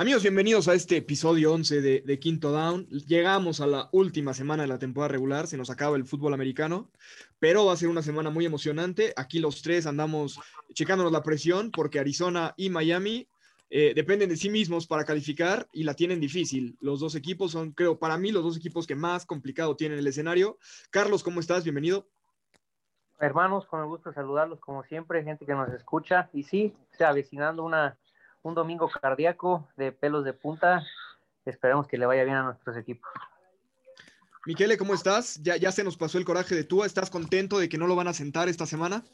Amigos, bienvenidos a este episodio 11 de, Quinto Down. Llegamos a la última semana de la temporada regular, se nos acaba el fútbol americano, pero va a ser una semana muy emocionante. Aquí los tres andamos checándonos la presión porque Arizona y Miami eh, dependen de sí mismos para calificar y la tienen difícil. Los dos equipos son, creo, para mí los dos equipos que más complicado tienen el escenario. Carlos, ¿cómo estás? Bienvenido. Hermanos, con el gusto de saludarlos como siempre, gente que nos escucha. Y sí, se avecinando una un domingo cardíaco de pelos de punta. Esperemos que le vaya bien a nuestros equipos. Miquele, ¿cómo estás? Ya, ya se nos pasó el coraje de tú. ¿Estás contento de que no lo van a sentar esta semana?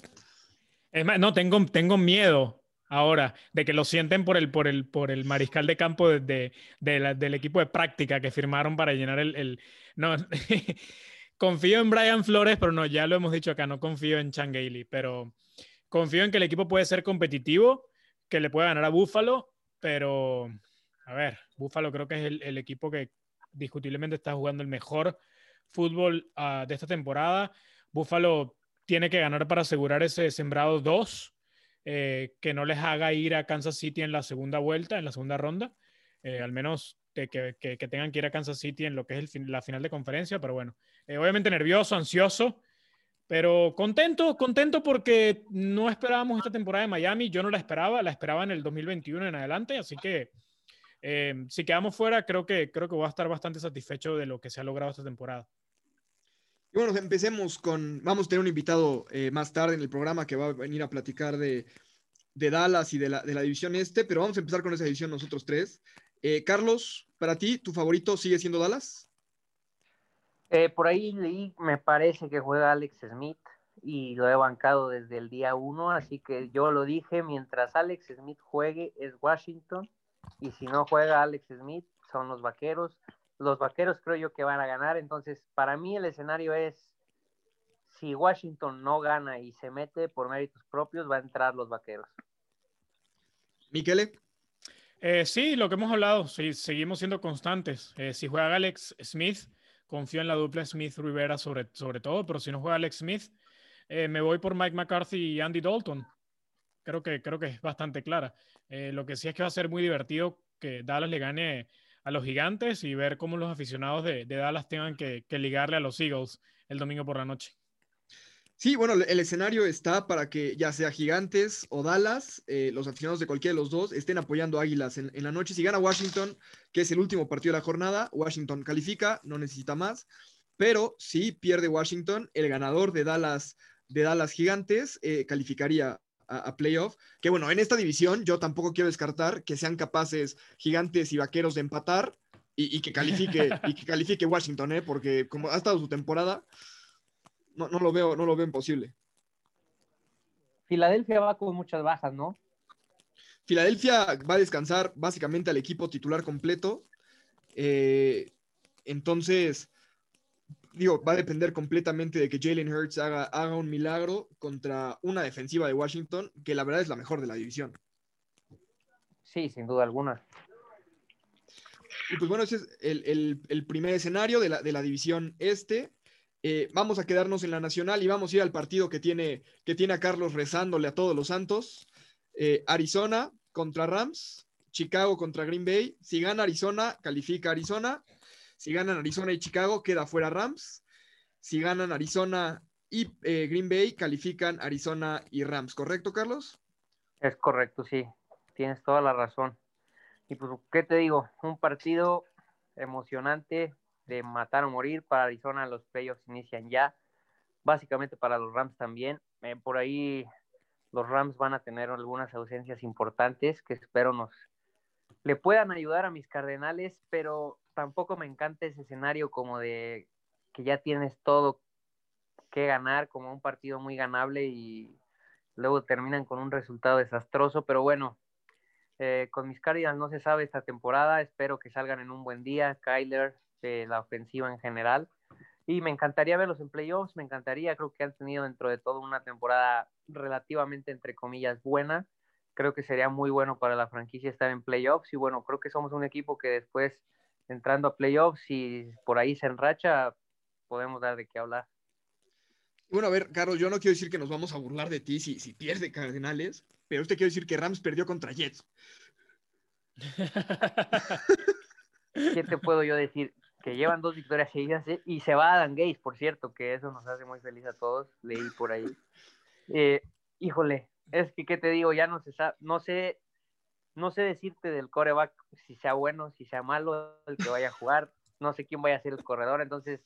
Es más, no, tengo, tengo miedo ahora de que lo sienten por el, por el, por el mariscal de campo de, del equipo de práctica que firmaron para llenar el... el no, confío en Brian Flores, pero no, ya lo hemos dicho acá, no confío en Changeli, pero confío en que el equipo puede ser competitivo que le puede ganar a Buffalo, pero a ver, Buffalo creo que es el, equipo que discutiblemente está jugando el mejor fútbol ah, de esta temporada. Buffalo tiene que ganar para asegurar ese sembrado 2, eh, que no les haga ir a Kansas City en la segunda vuelta, en la segunda ronda, eh, al menos que, tengan que ir a Kansas City en lo que es la final de conferencia, pero bueno, eh, obviamente nervioso, ansioso, pero contento, contento porque no esperábamos esta temporada de Miami. Yo no la esperaba, la esperaba en el 2021 en adelante. Así que eh, si quedamos fuera, creo que, creo que voy a estar bastante satisfecho de lo que se ha logrado esta temporada. Y bueno, empecemos con. Vamos a tener un invitado eh, más tarde en el programa que va a venir a platicar de, de Dallas y de la, de la, división este, pero vamos a empezar con esa división nosotros tres. Eh, Carlos, para ti, ¿tu favorito sigue siendo Dallas? Eh, por ahí leí, me parece que juega Alex Smith y lo he bancado desde el día uno, así que yo lo dije, mientras Alex Smith juegue es Washington y si no juega Alex Smith son los vaqueros. Los vaqueros creo yo que van a ganar, entonces para mí el escenario es si Washington no gana y se mete por méritos propios, va a entrar los vaqueros. Miquele. Eh, sí, lo que hemos hablado, sí, seguimos siendo constantes. Eh, si juega Alex Smith, confío en la dupla Smith-Rivera sobre, sobre todo, pero si no juega Alex Smith, eh, me voy por Mike McCarthy y Andy Dalton. Creo que, creo que es bastante clara. Eh, lo que sí es que va a ser muy divertido que Dallas le gane a los gigantes y ver cómo los aficionados de, Dallas tengan que ligarle a los Eagles el domingo por la noche. Sí, bueno, el escenario está para que ya sea Gigantes o Dallas, eh, los aficionados de cualquiera de los dos, estén apoyando a Águilas en, la noche. Si gana Washington, que es el último partido de la jornada, Washington califica, no necesita más. Pero si pierde Washington, el ganador de Dallas, de Dallas Gigantes eh, calificaría a, playoff. Que bueno, en esta división yo tampoco quiero descartar que sean capaces Gigantes y Vaqueros de empatar y, que califique y que califique Washington, ¿eh? porque como ha estado su temporada no, no, lo veo, no lo veo imposible. Filadelfia va con muchas bajas, ¿no? Filadelfia va a descansar básicamente al equipo titular completo. Eh, entonces, digo, va a depender completamente de que Jalen Hurts haga, haga un milagro contra una defensiva de Washington, que la verdad es la mejor de la división. Sí, sin duda alguna. Y pues bueno, ese es el, primer escenario de la, de la división este. Eh, vamos a quedarnos en la nacional y vamos a ir al partido que tiene, que tiene a Carlos rezándole a todos los santos. Eh, Arizona contra Rams, Chicago contra Green Bay. Si gana Arizona, califica Arizona. Si ganan Arizona y Chicago, queda fuera Rams. Si ganan Arizona y eh, Green Bay, califican Arizona y Rams. ¿Correcto, Carlos? Es correcto, sí. Tienes toda la razón. Y pues, ¿qué te digo? Un partido emocionante, de matar o morir. Para Arizona los playoffs inician ya. Básicamente para los Rams también. Eh, por ahí los Rams van a tener algunas ausencias importantes que espero nos le puedan ayudar a mis Cardenales, pero tampoco me encanta ese escenario como de que ya tienes todo que ganar, como un partido muy ganable y luego terminan con un resultado desastroso, pero bueno, eh, con mis Cardinals no se sabe esta temporada, espero que salgan en un buen día, Kyler, la ofensiva en general. Y me encantaría verlos en playoffs, me encantaría, creo que han tenido dentro de todo una temporada relativamente, entre comillas, buena. Creo que sería muy bueno para la franquicia estar en playoffs y bueno, creo que somos un equipo que después, entrando a playoffs y por ahí se enracha, podemos dar de qué hablar. Bueno, a ver, Carlos, yo no quiero decir que nos vamos a burlar de ti si, si pierde Cardenales, pero usted quiere decir que Rams perdió contra Jets. ¿Qué te puedo yo decir? Que llevan dos victorias seguidas ¿eh? y se va Adam Gates, por cierto, que eso nos hace muy feliz a todos. Leí por ahí. Eh, híjole, es que, ¿qué te digo? Ya no, se no sé no sé decirte del coreback si sea bueno, si sea malo el que vaya a jugar. No sé quién vaya a ser el corredor. Entonces,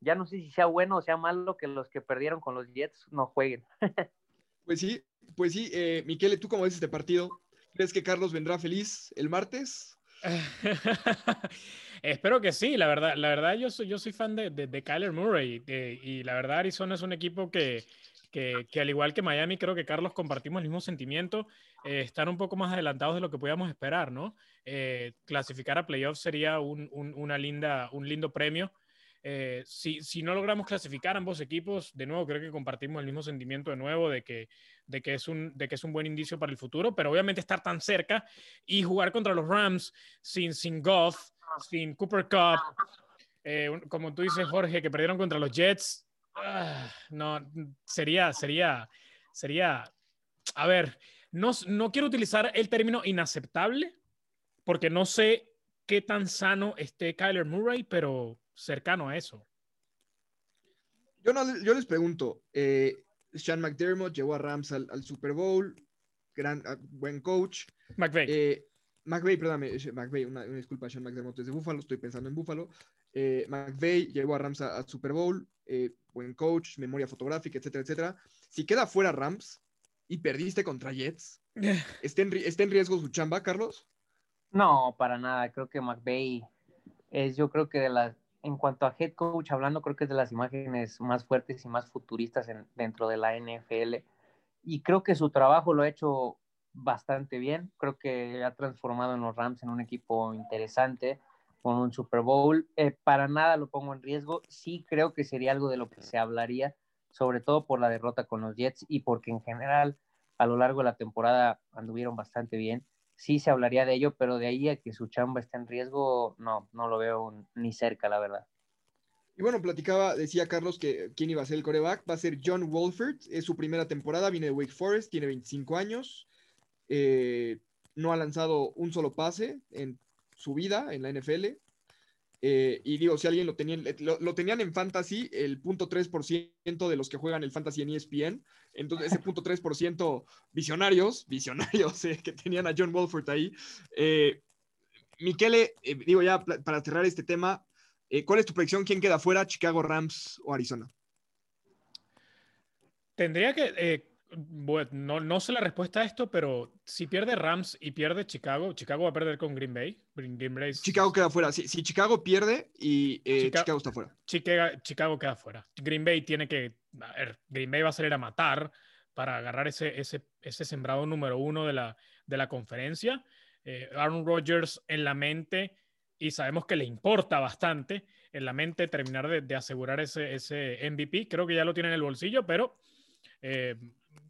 ya no sé si sea bueno o sea malo que los que perdieron con los Jets no jueguen. pues sí, pues sí. Eh, ¿tú cómo ves este partido? ¿Crees que Carlos vendrá feliz el martes? Espero que sí, la verdad, la verdad yo soy, yo soy fan de, de, Kyler Murray y la verdad Arizona es un equipo que, que, al igual que Miami, creo que Carlos compartimos el mismo sentimiento, eh, están un poco más adelantados de lo que podíamos esperar, ¿no? Eh, clasificar a playoffs sería un, una linda, un lindo premio. Eh, si, no logramos clasificar ambos equipos, de nuevo creo que compartimos el mismo sentimiento de nuevo de que, es, un, buen indicio para el futuro, pero obviamente estar tan cerca y jugar contra los Rams sin, Goff, sin Cooper Cup, como tú dices Jorge, que perdieron contra los Jets, Ah, no, sería, sería, sería, a ver, no, no quiero utilizar el término inaceptable, porque no sé qué tan sano esté Kyler Murray, pero cercano a eso. Yo, no, yo les pregunto, eh, Sean McDermott llevó a Rams al, Super Bowl, gran, ah, buen coach. McVay. Eh, McVay, perdóname, McVay, una, disculpa, Sean McDermott es de Buffalo, estoy pensando en Buffalo. Eh, McVay llevó a Rams al Super Bowl, eh, buen coach, memoria fotográfica, etcétera, etcétera. Si queda fuera Rams y perdiste contra Jets, ¿está en, ¿está en riesgo su chamba, Carlos? No, para nada. Creo que McVay es, yo creo que de las, en cuanto a head coach hablando, creo que es de las imágenes más fuertes y más futuristas dentro de la NFL. Y creo que su trabajo lo ha hecho bastante bien. Creo que ha transformado en los Rams en un equipo interesante con un Super Bowl. Eh, para nada lo pongo en riesgo. Sí creo que sería algo de lo que se hablaría, sobre todo por la derrota con los Jets y porque en general a lo largo de la temporada anduvieron bastante bien. Sí se hablaría de ello, pero de ahí a que su chamba esté en riesgo, no, no lo veo ni cerca, la verdad. Y bueno, platicaba, decía Carlos que quién iba a ser el coreback. Va a ser John Wolford. Es su primera temporada, viene de Wake Forest, tiene 25 años. Eh, no ha lanzado un solo pase en su vida en la NFL. Eh, y digo, si alguien lo tenían, lo, tenían en fantasy, el punto 3% de los que juegan el fantasy en ESPN. Entonces, ese punto 3% visionarios, visionarios eh, que tenían a John Wolford ahí. Eh, Miquele, digo ya para cerrar este tema, ¿cuál es tu predicción? ¿Quién queda fuera, Chicago Rams o Arizona? Tendría que, bueno, no, sé la respuesta a esto, pero si pierde Rams y pierde Chicago, Chicago va a perder con Green Bay. Chicago queda fuera. Si, Chicago pierde y eh, Chicago está fuera. Chicago, queda fuera. Green Bay tiene que. A ver, Green Bay va a salir a matar para agarrar ese, ese, ese sembrado número uno de la, de la conferencia. Eh, Aaron Rodgers en la mente, y sabemos que le importa bastante en la mente terminar de, asegurar ese, ese MVP. Creo que ya lo tiene en el bolsillo, pero. Eh,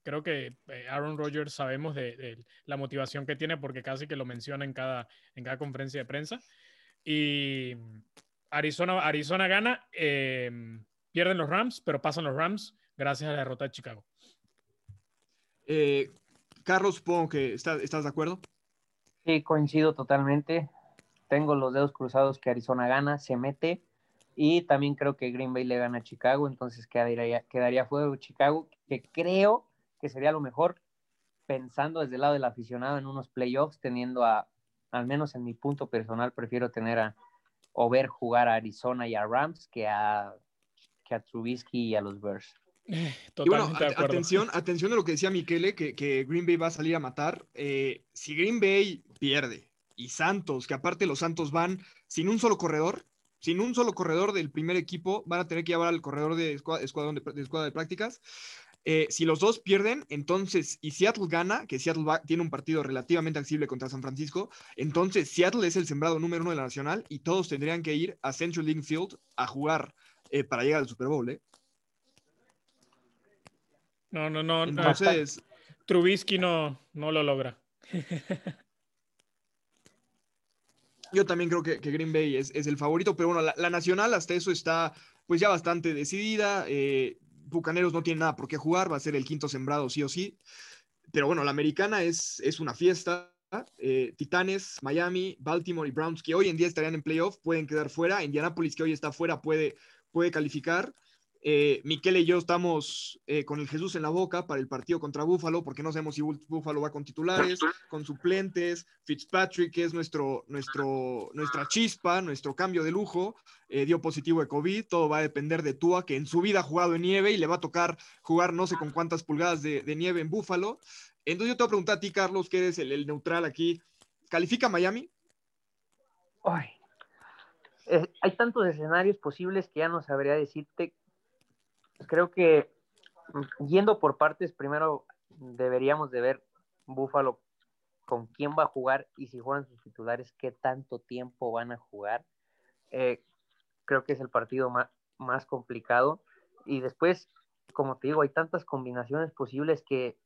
creo que eh, Aaron Rodgers sabemos de, la motivación que tiene porque casi que lo menciona en cada, en cada conferencia de prensa. Y Arizona, Arizona gana, em, pierden los Rams, pero pasan los Rams gracias a la derrota de Chicago. Eh, Carlos, supongo que estás, ¿estás de acuerdo? Sí, coincido totalmente. Tengo los dedos cruzados que Arizona gana, se mete. Y también creo que Green Bay le gana a Chicago, entonces quedaría, quedaría fuera Chicago, que creo que sería lo mejor pensando desde el lado del aficionado en unos playoffs, teniendo a, al menos en mi punto personal, prefiero tener a o ver jugar a Arizona y a Rams que a, que a Trubisky y a los Bears. Totalmente bueno, atención, atención a lo que decía Miquele, que, que, Green Bay va a salir a matar. Eh, si Green Bay pierde y Santos, que aparte los Santos van sin un solo corredor, sin un solo corredor del primer equipo, van a tener que llevar al corredor de escuadra de, de, de prácticas. Eh, si los dos pierden, entonces, y Seattle gana, que Seattle tiene un partido relativamente accesible contra San Francisco, entonces Seattle es el sembrado número uno de la nacional y todos tendrían que ir a Central League Field a jugar eh, para llegar al Super Bowl. ¿eh? No, no, no. Entonces, Trubisky no, no lo logra. Yo también creo que, Green Bay es, el favorito, pero bueno, la, la, nacional hasta eso está pues ya bastante decidida. Eh, Bucaneros no tiene nada por qué jugar, va a ser el quinto sembrado sí o sí. Pero bueno, la americana es, es una fiesta. eh, Titanes, Miami, Baltimore y Browns, que hoy en día estarían en playoff, pueden quedar fuera. Indianapolis, que hoy está fuera, puede, puede calificar. Eh, Miquel y yo estamos eh, con el Jesús en la boca para el partido contra Búfalo, porque no sabemos si Búfalo va con titulares, con suplentes. Fitzpatrick, que es nuestro, nuestro, nuestra chispa, nuestro cambio de lujo, eh, dio positivo de COVID. Todo va a depender de Tua, que en su vida ha jugado en nieve y le va a tocar jugar no sé con cuántas pulgadas de, nieve en Búfalo. Entonces yo te voy a preguntar a ti, Carlos, que eres el, neutral aquí. ¿Califica Miami? hay tantos escenarios posibles que ya no sabría decirte creo que mm, yendo por partes, primero deberíamos de ver Búfalo con quién va a jugar y si juegan sus titulares, qué tanto tiempo van a jugar. Eh, creo que es el partido más, más complicado. Y después, como te digo, hay tantas combinaciones posibles que,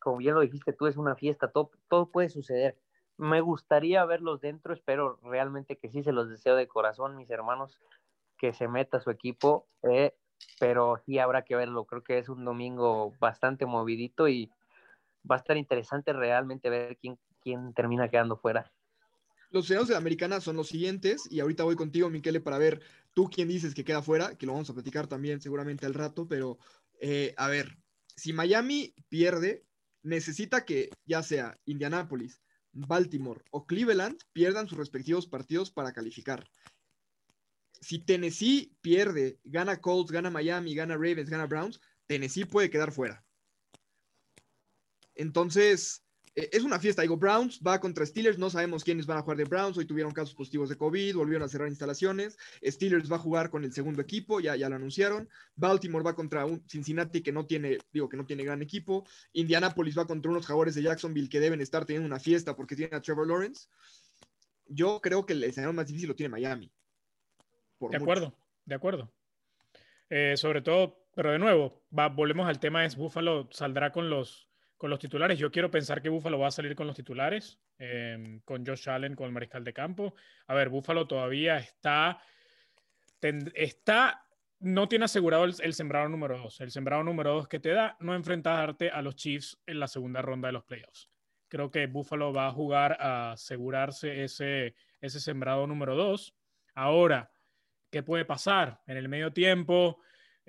como bien lo dijiste tú, es una fiesta, todo, todo puede suceder. Me gustaría verlos dentro, espero realmente que sí se los deseo de corazón, mis hermanos, que se meta su equipo. Eh, pero sí habrá que verlo. Creo que es un domingo bastante movidito y va a estar interesante realmente ver quién, quién termina quedando fuera. Los senados de la americana son los siguientes, y ahorita voy contigo, Miquele, para ver tú quién dices que queda fuera, que lo vamos a platicar también seguramente al rato, pero eh, a ver, si Miami pierde, necesita que ya sea Indianapolis, Baltimore o Cleveland pierdan sus respectivos partidos para calificar si Tennessee pierde, gana Colts, gana Miami, gana Ravens, gana Browns, Tennessee puede quedar fuera. Entonces, e, es una fiesta. Digo, Browns va contra Steelers, no sabemos quiénes van a jugar de Browns. Hoy tuvieron casos positivos de COVID, volvieron a cerrar instalaciones. Steelers va a jugar con el segundo equipo, ya, ya lo anunciaron. Baltimore va contra un Cincinnati que no tiene, digo, que no tiene gran equipo. Indianapolis va contra unos jaguares de Jacksonville que deben estar teniendo una fiesta porque tienen a Trevor Lawrence. Yo creo que el escenario más difícil lo tiene Miami de acuerdo, de acuerdo. Eh, sobre todo, pero de nuevo, volvemos al tema, es Búfalo saldrá con los, con los titulares. Yo quiero pensar que Búfalo va a salir con los titulares, em, con Josh Allen, con el mariscal de campo. A ver, Búfalo todavía está, está no tiene asegurado el, sembrado número dos. El sembrado número dos que te da no enfrentarte a los Chiefs en la segunda ronda de los playoffs. Creo que Buffalo va a jugar a asegurarse ese, ese sembrado número dos. Ahora, qué puede pasar en el medio tiempo.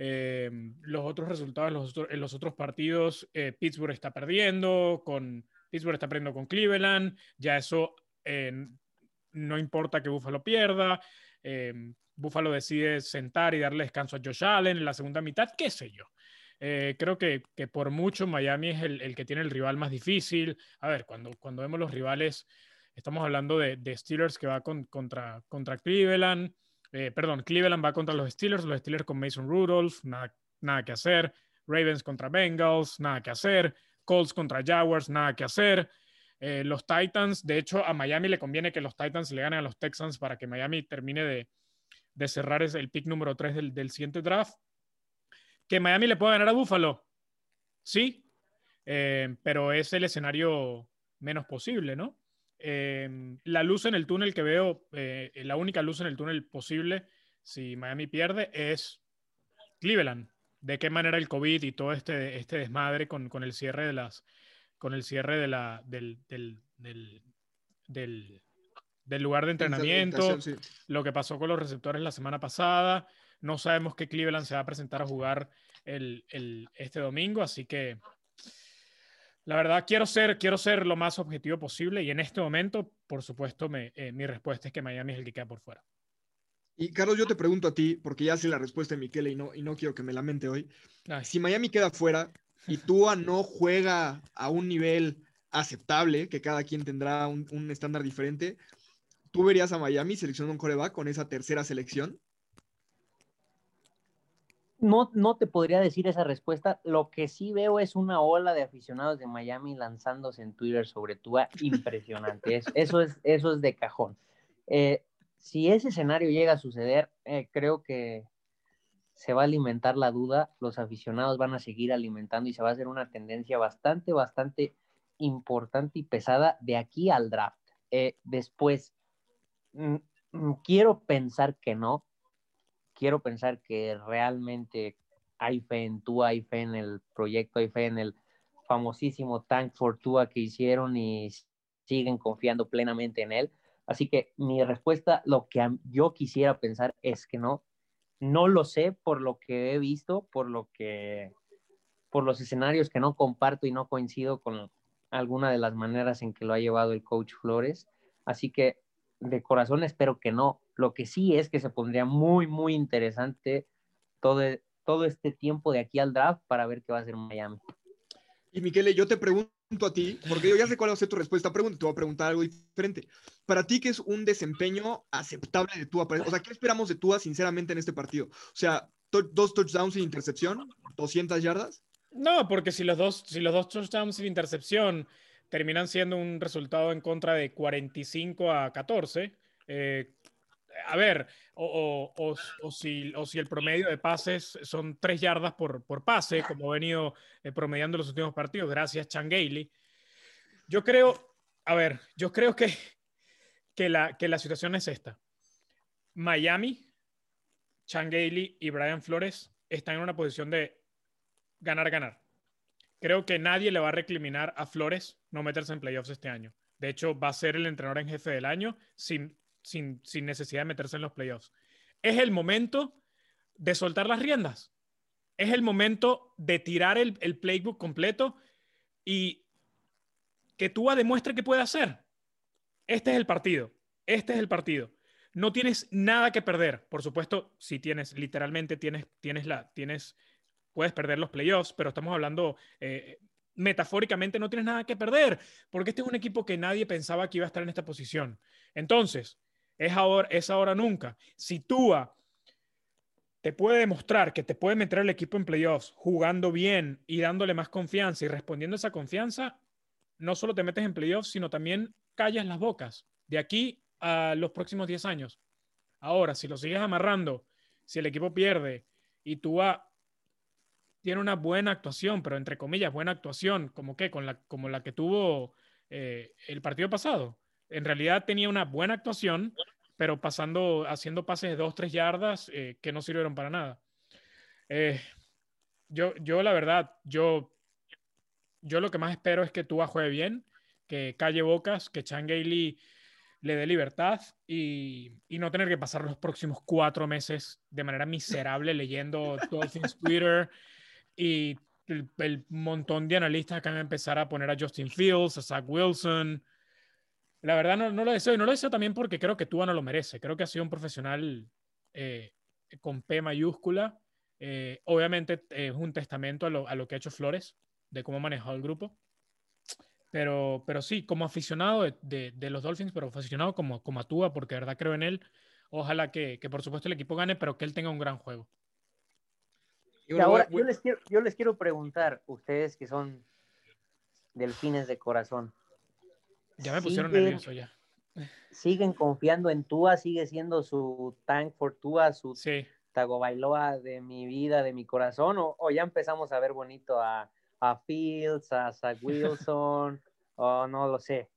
Eh, los otros resultados en los, otros partidos, eh, Pittsburgh está perdiendo, con, Pittsburgh está perdiendo con Cleveland, ya eso eh, no importa que Buffalo pierda, Buffalo decide sentar y darle descanso a Josh Allen en la segunda mitad, qué sé yo. creo que, por mucho Miami es el, que tiene el rival más difícil. A ver, cuando, cuando vemos los rivales, estamos hablando de, Steelers que va contra, contra Cleveland, eh, perdón, Cleveland va contra los Steelers, los Steelers con Mason Rudolph, nada, nada que hacer. Ravens contra Bengals, nada que hacer. Colts contra Jaguars, nada que hacer. Eh, los Titans, de hecho, a Miami le conviene que los Titans le ganen a los Texans para que Miami termine de, de cerrar el pick número 3 del, del, siguiente draft. Que Miami le pueda ganar a Buffalo, sí, eh, pero es el escenario menos posible, ¿no? La luz en el túnel que veo, eh, la única luz en el túnel posible si Miami pierde es Cleveland. De qué manera el COVID y todo este, este desmadre con, con el cierre de las con el cierre de la, del, del, del, del, lugar de entrenamiento, lo que pasó con los receptores la semana pasada. No sabemos qué Cleveland se va a presentar a jugar el, el, este domingo, así que la verdad, quiero ser, quiero ser lo más objetivo posible y en este momento, por supuesto, me, eh, mi respuesta es que Miami es el que queda por fuera. Y Carlos, yo te pregunto a ti, porque ya sé la respuesta de Miquel y no, y no quiero que me lamente hoy. Si Miami queda fuera y Tua no juega a un nivel aceptable, que cada quien tendrá un, un estándar diferente, ¿tú verías a Miami seleccionando un coreback con esa tercera selección? No, no te podría decir esa respuesta. Lo que sí veo es una ola de aficionados de Miami lanzándose en Twitter sobre Tua impresionante. eso, es, eso es de cajón. Eh, si ese escenario llega a suceder, eh, creo que se va a alimentar la duda, los aficionados van a seguir alimentando y se va a hacer una tendencia bastante, bastante importante y pesada de aquí al draft. Eh, después, mm, mm, quiero pensar que no, quiero pensar que realmente hay fe en Tua, hay fe en el proyecto, hay fe en el famosísimo Tank for Tua que hicieron y siguen confiando plenamente en él. Así que mi respuesta, lo que yo quisiera pensar es que no. No lo sé por lo que he visto, por lo que, por los escenarios que no comparto y no coincido con alguna de las maneras en que lo ha llevado el coach Flores. Así que de corazón espero que no. Lo que sí es que se pondría muy, muy interesante todo, todo este tiempo de aquí al draft para ver qué va a hacer Miami. Y Miquele, yo te pregunto a ti, porque yo ya sé cuál va a ser tu respuesta a pregunta, te voy a preguntar algo diferente. Para ti, ¿qué es un desempeño aceptable de Tua? O sea, ¿qué esperamos de Tua, sinceramente, en este partido? O sea, dos touchdowns sin intercepción, 200 yardas. No, porque si los dos, si los dos touchdowns sin intercepción terminan siendo un resultado en contra de 45 a 14, eh, a ver, o, si, el promedio de pases son tres yardas por, pase, como ha venido eh, promediando los últimos partidos, gracias Changeli. Yo creo, a ver, yo creo que, que, la, situación es esta. Miami, Changeli y Brian Flores están en una posición de ganar, ganar. Creo que nadie le va a recriminar a Flores no meterse en playoffs este año. De hecho, va a ser el entrenador en jefe del año sin sin, necesidad de meterse en los playoffs. Es el momento de soltar las riendas. Es el momento de tirar el, playbook completo y que Tua demuestre que puede hacer. Este es el partido. Este es el partido. No tienes nada que perder. Por supuesto, si tienes, literalmente tienes, tienes la, tienes, puedes perder los playoffs, pero estamos hablando eh, metafóricamente, no tienes nada que perder, porque este es un equipo que nadie pensaba que iba a estar en esta posición. Entonces, es ahora, es ahora nunca. Si Tua te puede demostrar que te puede meter el equipo en playoffs jugando bien y dándole más confianza y respondiendo esa confianza, no solo te metes en playoffs, sino también callas las bocas de aquí a los próximos 10 años. Ahora, si lo sigues amarrando, si el equipo pierde y Tua tiene una buena actuación, pero entre comillas, buena actuación, como que con la, como la que tuvo eh, el partido pasado, en realidad tenía una buena actuación, pero pasando, haciendo pases de dos, tres yardas eh, que no sirvieron para nada. Eh, yo, yo, la verdad, yo, yo lo que más espero es que Tua juegue bien, que calle bocas, que Changeli le dé libertad y, y, no tener que pasar los próximos cuatro meses de manera miserable leyendo Dolphins Twitter y el, el, montón de analistas que van a empezar a poner a Justin Fields, a Zach Wilson, la verdad no, no, lo deseo y no lo deseo también porque creo que Tua no lo merece. Creo que ha sido un profesional eh, con P mayúscula. Eh, obviamente es un testamento a lo, a lo, que ha hecho Flores, de cómo ha manejado el grupo. Pero, pero sí, como aficionado de, de, los Dolphins, pero aficionado como, como a Tua, porque de verdad creo en él. Ojalá que, que, por supuesto el equipo gane, pero que él tenga un gran juego. Y ahora, yo les, quiero, yo les quiero preguntar, ustedes que son delfines de corazón, ya me pusieron nervioso ya. Siguen confiando en Tua, sigue siendo su tank for Tua, su sí. Tagovailoa de mi vida, de mi corazón, o, ya empezamos a ver bonito a, a Fields, a Zach Wilson, o no lo sé.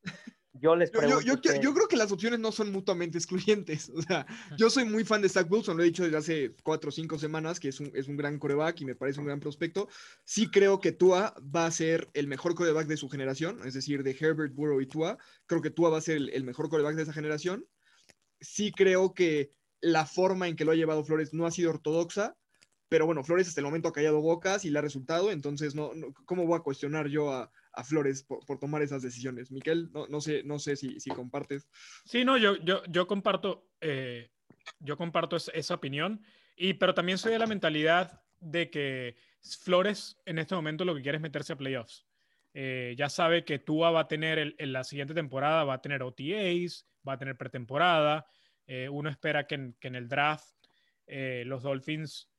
Yo les pregunto. Yo, creo que las opciones no son mutuamente excluyentes. O sea, yo soy muy fan de Zach Wilson, lo he dicho desde hace cuatro o cinco semanas, que es un, es un gran coreback y me parece un gran prospecto. Sí creo que Tua va a ser el mejor coreback de su generación, es decir, de Herbert, Burrow y Tua. Creo que Tua va a ser el, mejor coreback de esa generación. Sí creo que la forma en que lo ha llevado Flores no ha sido ortodoxa, pero bueno, Flores hasta el momento ha callado bocas y le ha resultado, entonces no, no ¿cómo voy a cuestionar yo a, a Flores por, tomar esas decisiones. Miquel, no, no sé, no sé si, si, compartes. Sí, no, yo, yo, yo comparto, eh, yo comparto esa opinión, y, pero también soy de la mentalidad de que Flores en este momento lo que quiere es meterse a playoffs. Eh, ya sabe que Tua va a tener en la siguiente temporada, va a tener OTAs, va a tener pretemporada. Eh, uno espera que en, que en el draft los Dolphins,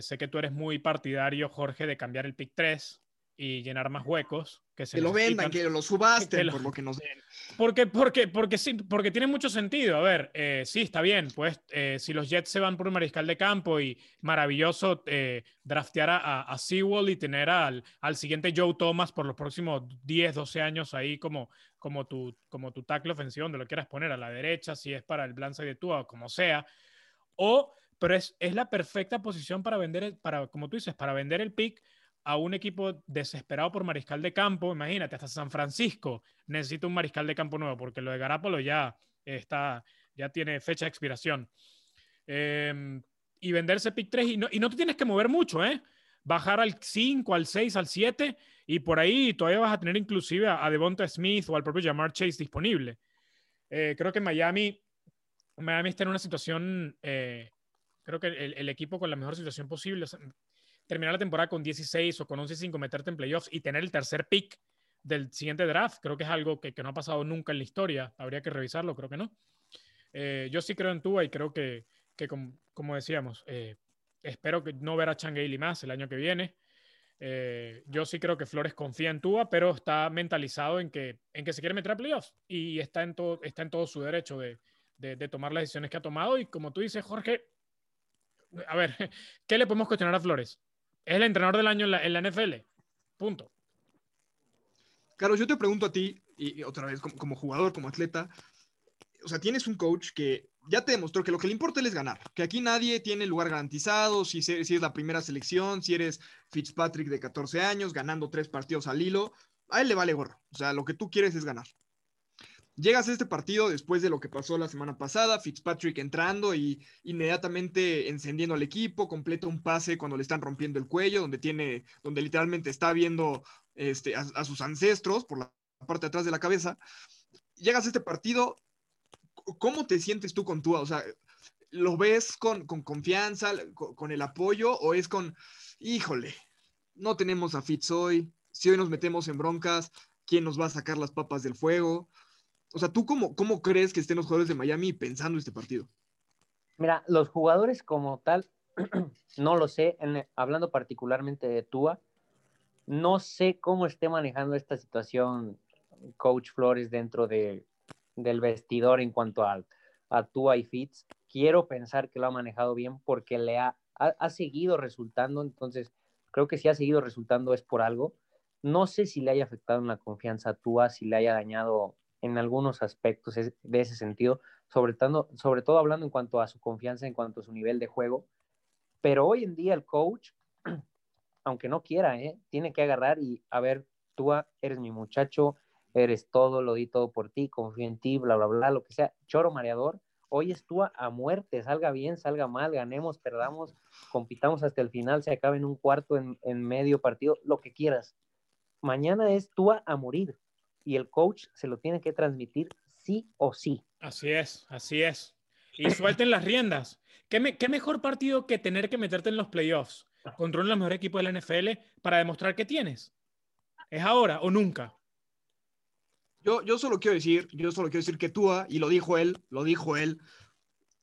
sé que tú eres muy partidario, Jorge, de cambiar el pick 3 y llenar más huecos. Que, se lo vendan, que lo subasten, por lo que nos den. Porque, porque, porque, sí, porque tiene mucho sentido. A ver, eh, sí, está bien. Pues eh, si los Jets se van por un mariscal de campo y maravilloso eh, draftear a, a Sewell y tener al, al siguiente Joe Thomas por los próximos 10, 12 años ahí como, como, tu, como tu tackle ofensivo, donde lo quieras poner a la derecha, si es para el blindside de tú o como sea. O, pero es, es la perfecta posición para vender, para, como tú dices, para vender el pick a un equipo desesperado por mariscal de campo, imagínate, hasta San Francisco necesita un mariscal de campo nuevo, porque lo de Garapolo ya está, ya tiene fecha de expiración. Em, y venderse pick 3 y no, y no te tienes que mover mucho, ¿eh? Bajar al 5, al 6, al 7 y por ahí todavía vas a tener inclusive a, Devonta Smith o al propio Jamar Chase disponible. Eh, creo que Miami, Miami está en una situación, eh, creo que el, el, equipo con la mejor situación posible, terminar la temporada con 16 o con 11-5, meterte en playoffs y tener el tercer pick del siguiente draft, creo que es algo que, que no ha pasado nunca en la historia, habría que revisarlo, creo que no. Eh, yo sí creo en Tua y creo que, que como, decíamos, eh, espero que no ver a Changueili más el año que viene. Eh, yo sí creo que Flores confía en Tua, pero está mentalizado en que, en que se quiere meter a playoffs y está en todo, está en todo su derecho de, de, tomar las decisiones que ha tomado. Y como tú dices, Jorge, a ver, ¿qué le podemos cuestionar a Flores? Es el entrenador del año en la, NFL. Punto. Carlos, yo te pregunto a ti, y otra vez como, jugador, como atleta, o sea, tienes un coach que ya te demostró que lo que le importa es ganar, que aquí nadie tiene lugar garantizado, si, si es la primera selección, si eres Fitzpatrick de 14 años, ganando tres partidos al hilo, a él le vale gorro, o sea, lo que tú quieres es ganar. Llegas a este partido después de lo que pasó la semana pasada, Fitzpatrick entrando y inmediatamente encendiendo al equipo, completa un pase cuando le están rompiendo el cuello, donde tiene, donde literalmente está viendo este, a, sus ancestros por la parte de atrás de la cabeza. Llegas a este partido, ¿cómo te sientes tú con Tua? O sea, ¿lo ves con, confianza, con, el apoyo o es con, híjole, no tenemos a Fitz hoy, si hoy nos metemos en broncas, ¿quién nos va a sacar las papas del fuego? O sea, ¿tú cómo, cómo crees que estén los jugadores de Miami pensando este partido? Mira, los jugadores como tal, no lo sé, hablando particularmente de Tua, no sé cómo esté manejando esta situación Coach Flores dentro de, del vestidor en cuanto a, a Tua y Fitz. Quiero pensar que lo ha manejado bien porque le ha, ha, seguido resultando, entonces creo que si ha seguido resultando es por algo. No sé si le haya afectado en la confianza a Tua, si le haya dañado en algunos aspectos de ese sentido, sobre todo, sobre todo hablando en cuanto a su confianza, en cuanto a su nivel de juego. Pero hoy en día el coach, aunque no quiera, ¿eh? tiene que agarrar y, a ver, tú eres mi muchacho, eres todo, lo di todo por ti, confío en ti, bla, bla, bla, lo que sea, choro mareador. Hoy es tú a muerte, salga bien, salga mal, ganemos, perdamos, compitamos hasta el final, se acabe en un cuarto, en, en medio partido, lo que quieras. Mañana es tú a morir y el coach se lo tiene que transmitir sí o sí. Así es, así es. Y suelten las riendas. ¿Qué, ¿Qué, mejor partido que tener que meterte en los playoffs contra uno de los mejores equipos de la NFL para demostrar que tienes? ¿Es ahora o nunca? Yo, yo solo quiero decir, yo solo quiero decir que Tua, y lo dijo él, lo dijo él,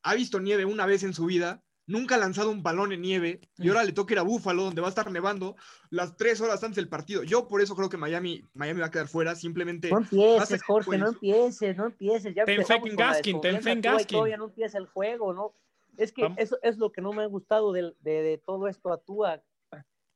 ha visto nieve una vez en su vida nunca ha lanzado un balón en nieve y ahora le toca ir a Búfalo, donde va a estar nevando las tres horas antes del partido. Yo por eso creo que Miami, Miami va a quedar fuera, simplemente... No empieces, Jorge, no empieces, no empieces. Ya ten fe en Gaskin, ten fe en Gaskin. Todavía no empieza el juego, ¿no? Es que eso es lo que no me ha gustado de, de, de todo esto a Tua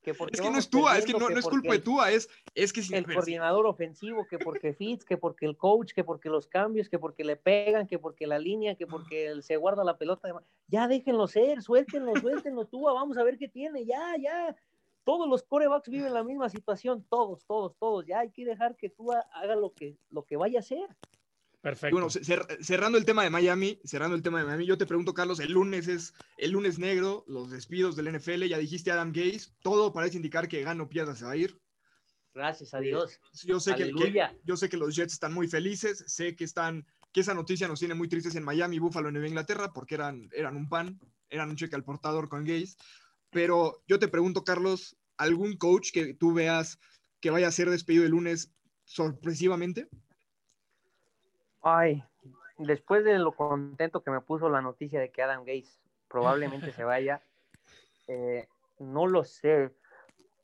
es que no es Tua, es que no, es culpa de Tua, es, es que... El coordinador ofensivo, que porque Fitz, que porque el coach, que porque los cambios, que porque le pegan, que porque la línea, que porque él se guarda la pelota. Ya déjenlo ser, suéltenlo, suéltenlo Tua, vamos a ver qué tiene, ya, ya. Todos los corebacks viven la misma situación, todos, todos, todos. Ya hay que dejar que Tua haga lo que, lo que vaya a hacer. Perfecto. bueno, cerrando el tema de Miami, cerrando el tema de Miami, yo te pregunto, Carlos, el lunes es el lunes negro, los despidos del NFL, ya dijiste Adam Gaze, todo parece indicar que gano pierda se va a ir. Gracias a Dios. yo sé que, yo sé que los Jets están muy felices, sé que están que esa noticia nos tiene muy tristes en Miami, Buffalo, Nueva Inglaterra, porque eran, eran un pan, eran un cheque al portador con Gaze. Pero yo te pregunto, Carlos, ¿algún coach que tú veas que vaya a ser despedido el lunes sorpresivamente? Ay, después de lo contento que me puso la noticia de que Adam Gates probablemente se vaya, eh, no lo sé.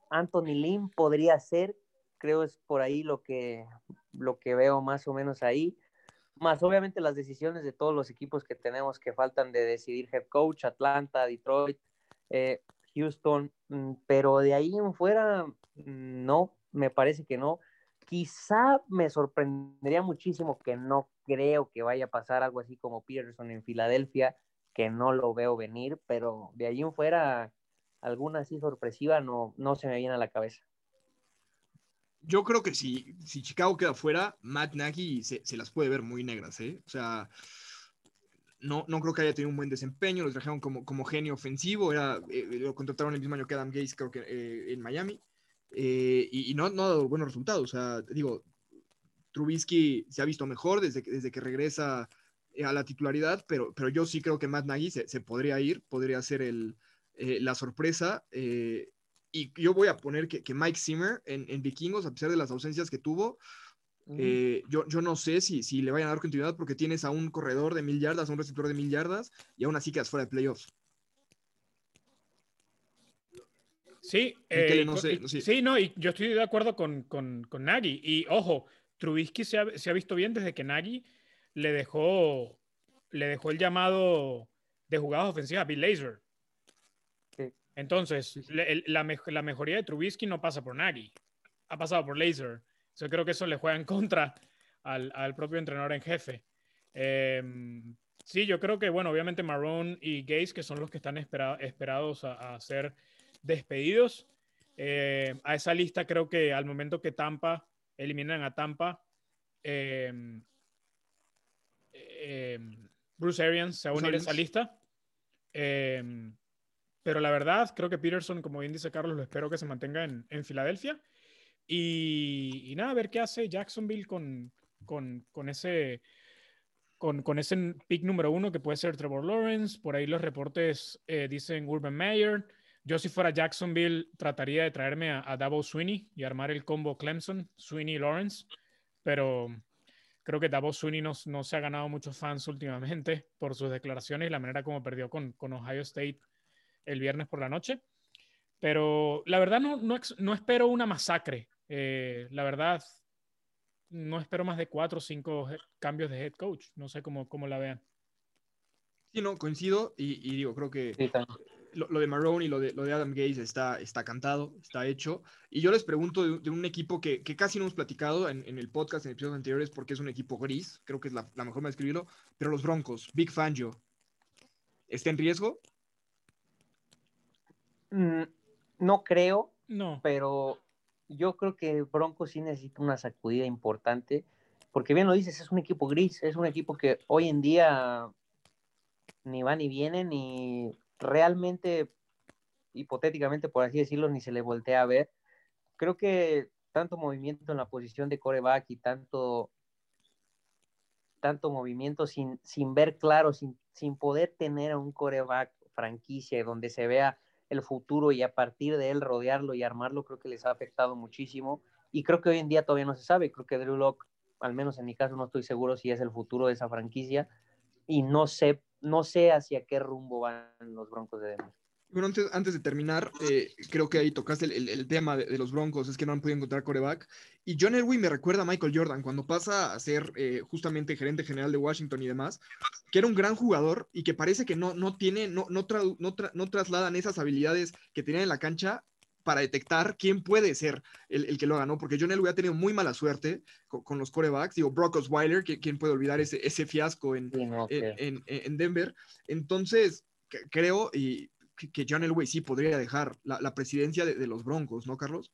Anthony Lynn podría ser, creo es por ahí lo que, lo que veo más o menos ahí. Más obviamente las decisiones de todos los equipos que tenemos que faltan de decidir head coach, Atlanta, Detroit, eh, Houston, mm, pero de ahí en fuera, mm, no, me parece que no. Quizá me sorprendería muchísimo que no creo que vaya a pasar algo así como Peterson en Filadelfia, que no lo veo venir, pero de allí en fuera alguna así sorpresiva no, no se me viene a la cabeza. Yo creo que si, si Chicago queda fuera, Matt Nagy se, las puede ver muy negras, ¿eh? O sea, no, no creo que haya tenido un buen desempeño, lo trajeron como, como genio ofensivo, era, eh, lo contrataron el mismo año que Adam Gates, creo que eh, en Miami, eh, y, no, no ha dado buenos resultados. O sea, digo, Trubisky se ha visto mejor desde que, desde que regresa a la titularidad, pero, pero yo sí creo que Matt Nagy se, se podría ir, podría ser el, la sorpresa. Y yo voy a poner que, Mike Zimmer en, Vikingos, a pesar de las ausencias que tuvo, eh, yo, yo no sé si, si le vayan a dar continuidad porque tienes a un corredor de mil yardas, a un receptor de mil yardas, y aún así quedas fuera de playoffs. Sí, eh, sí, no, y yo estoy de acuerdo con, con, con Nagy. Y ojo, Trubisky se ha, se ha, visto bien desde que Nagy le dejó, le dejó el llamado de jugadas ofensivas a Bill Laser. Entonces, la, la, mejoría de Trubisky no pasa por Nagy, ha pasado por Laser. Yo creo que eso le juega en contra al, al propio entrenador en jefe. Em, sí, yo creo que, bueno, obviamente Marrone y Gaze, que son los que están esperados a, ser despedidos. Eh, a esa lista creo que al momento que Tampa eliminan a Tampa, em, em, Bruce Arians se va a unir a esa lista. Pero la verdad, creo que Peterson, como bien dice Carlos, lo espero que se mantenga en, en Filadelfia. Y, nada, a ver qué hace Jacksonville con, con, con ese, con, con, ese pick número uno que puede ser Trevor Lawrence. Por ahí los reportes eh, dicen Urban Meyer. Yo si fuera Jacksonville trataría de traerme a, a Davo Sweeney y armar el combo Clemson, Sweeney Lawrence. Pero creo que Davo Sweeney no, no, se ha ganado muchos fans últimamente por sus declaraciones y la manera como perdió con, con Ohio State el viernes por la noche. Pero la verdad no, no, espero una masacre. Eh, la verdad, no espero más de cuatro o cinco cambios de head coach. No sé cómo, cómo la vean. Sí, no, coincido y, digo, creo que lo, de Marrone y lo de, lo de Adam Gaze está, está cantado, está hecho. Y yo les pregunto de, un equipo que, casi no hemos platicado en, el podcast, en episodios anteriores, porque es un equipo gris, creo que es la, mejor manera de escribirlo, pero los Broncos, Big Fangio, ¿está en riesgo? Mm, no creo, no. pero yo creo que Broncos sí necesita una sacudida importante, porque bien lo dices, es un equipo gris, es un equipo que hoy en día ni va ni viene, ni realmente, hipotéticamente, por así decirlo, ni se le voltea a ver. Creo que tanto movimiento en la posición de coreback y tanto, tanto movimiento sin, sin ver claro, sin, sin poder tener a un coreback franquicia donde se vea el futuro y a partir de él rodearlo y armarlo, creo que les ha afectado muchísimo. Y creo que hoy en día todavía no se sabe. Creo que Drew Locke, al menos en mi caso, no estoy seguro si es el futuro de esa franquicia. Y no sé, no sé hacia qué rumbo van los Broncos de Denver. Bueno, antes, de terminar, eh, creo que ahí tocaste el, tema de, los Broncos, es que no han podido encontrar coreback. Y John Elway me recuerda a Michael Jordan cuando pasa a ser eh, justamente gerente general de Washington y demás, que era un gran jugador y que parece que no, no tiene, no, no, no, trasladan esas habilidades que tenía en la cancha para detectar quién puede ser el, que lo ganó, porque John Elway ha tenido muy mala suerte con, los corebacks. Digo, Brock Osweiler, ¿quién puede olvidar ese, ese fiasco en, en, en, Denver? Entonces, creo, y que, John Elway sí podría dejar la, presidencia de, los Broncos, ¿no, Carlos?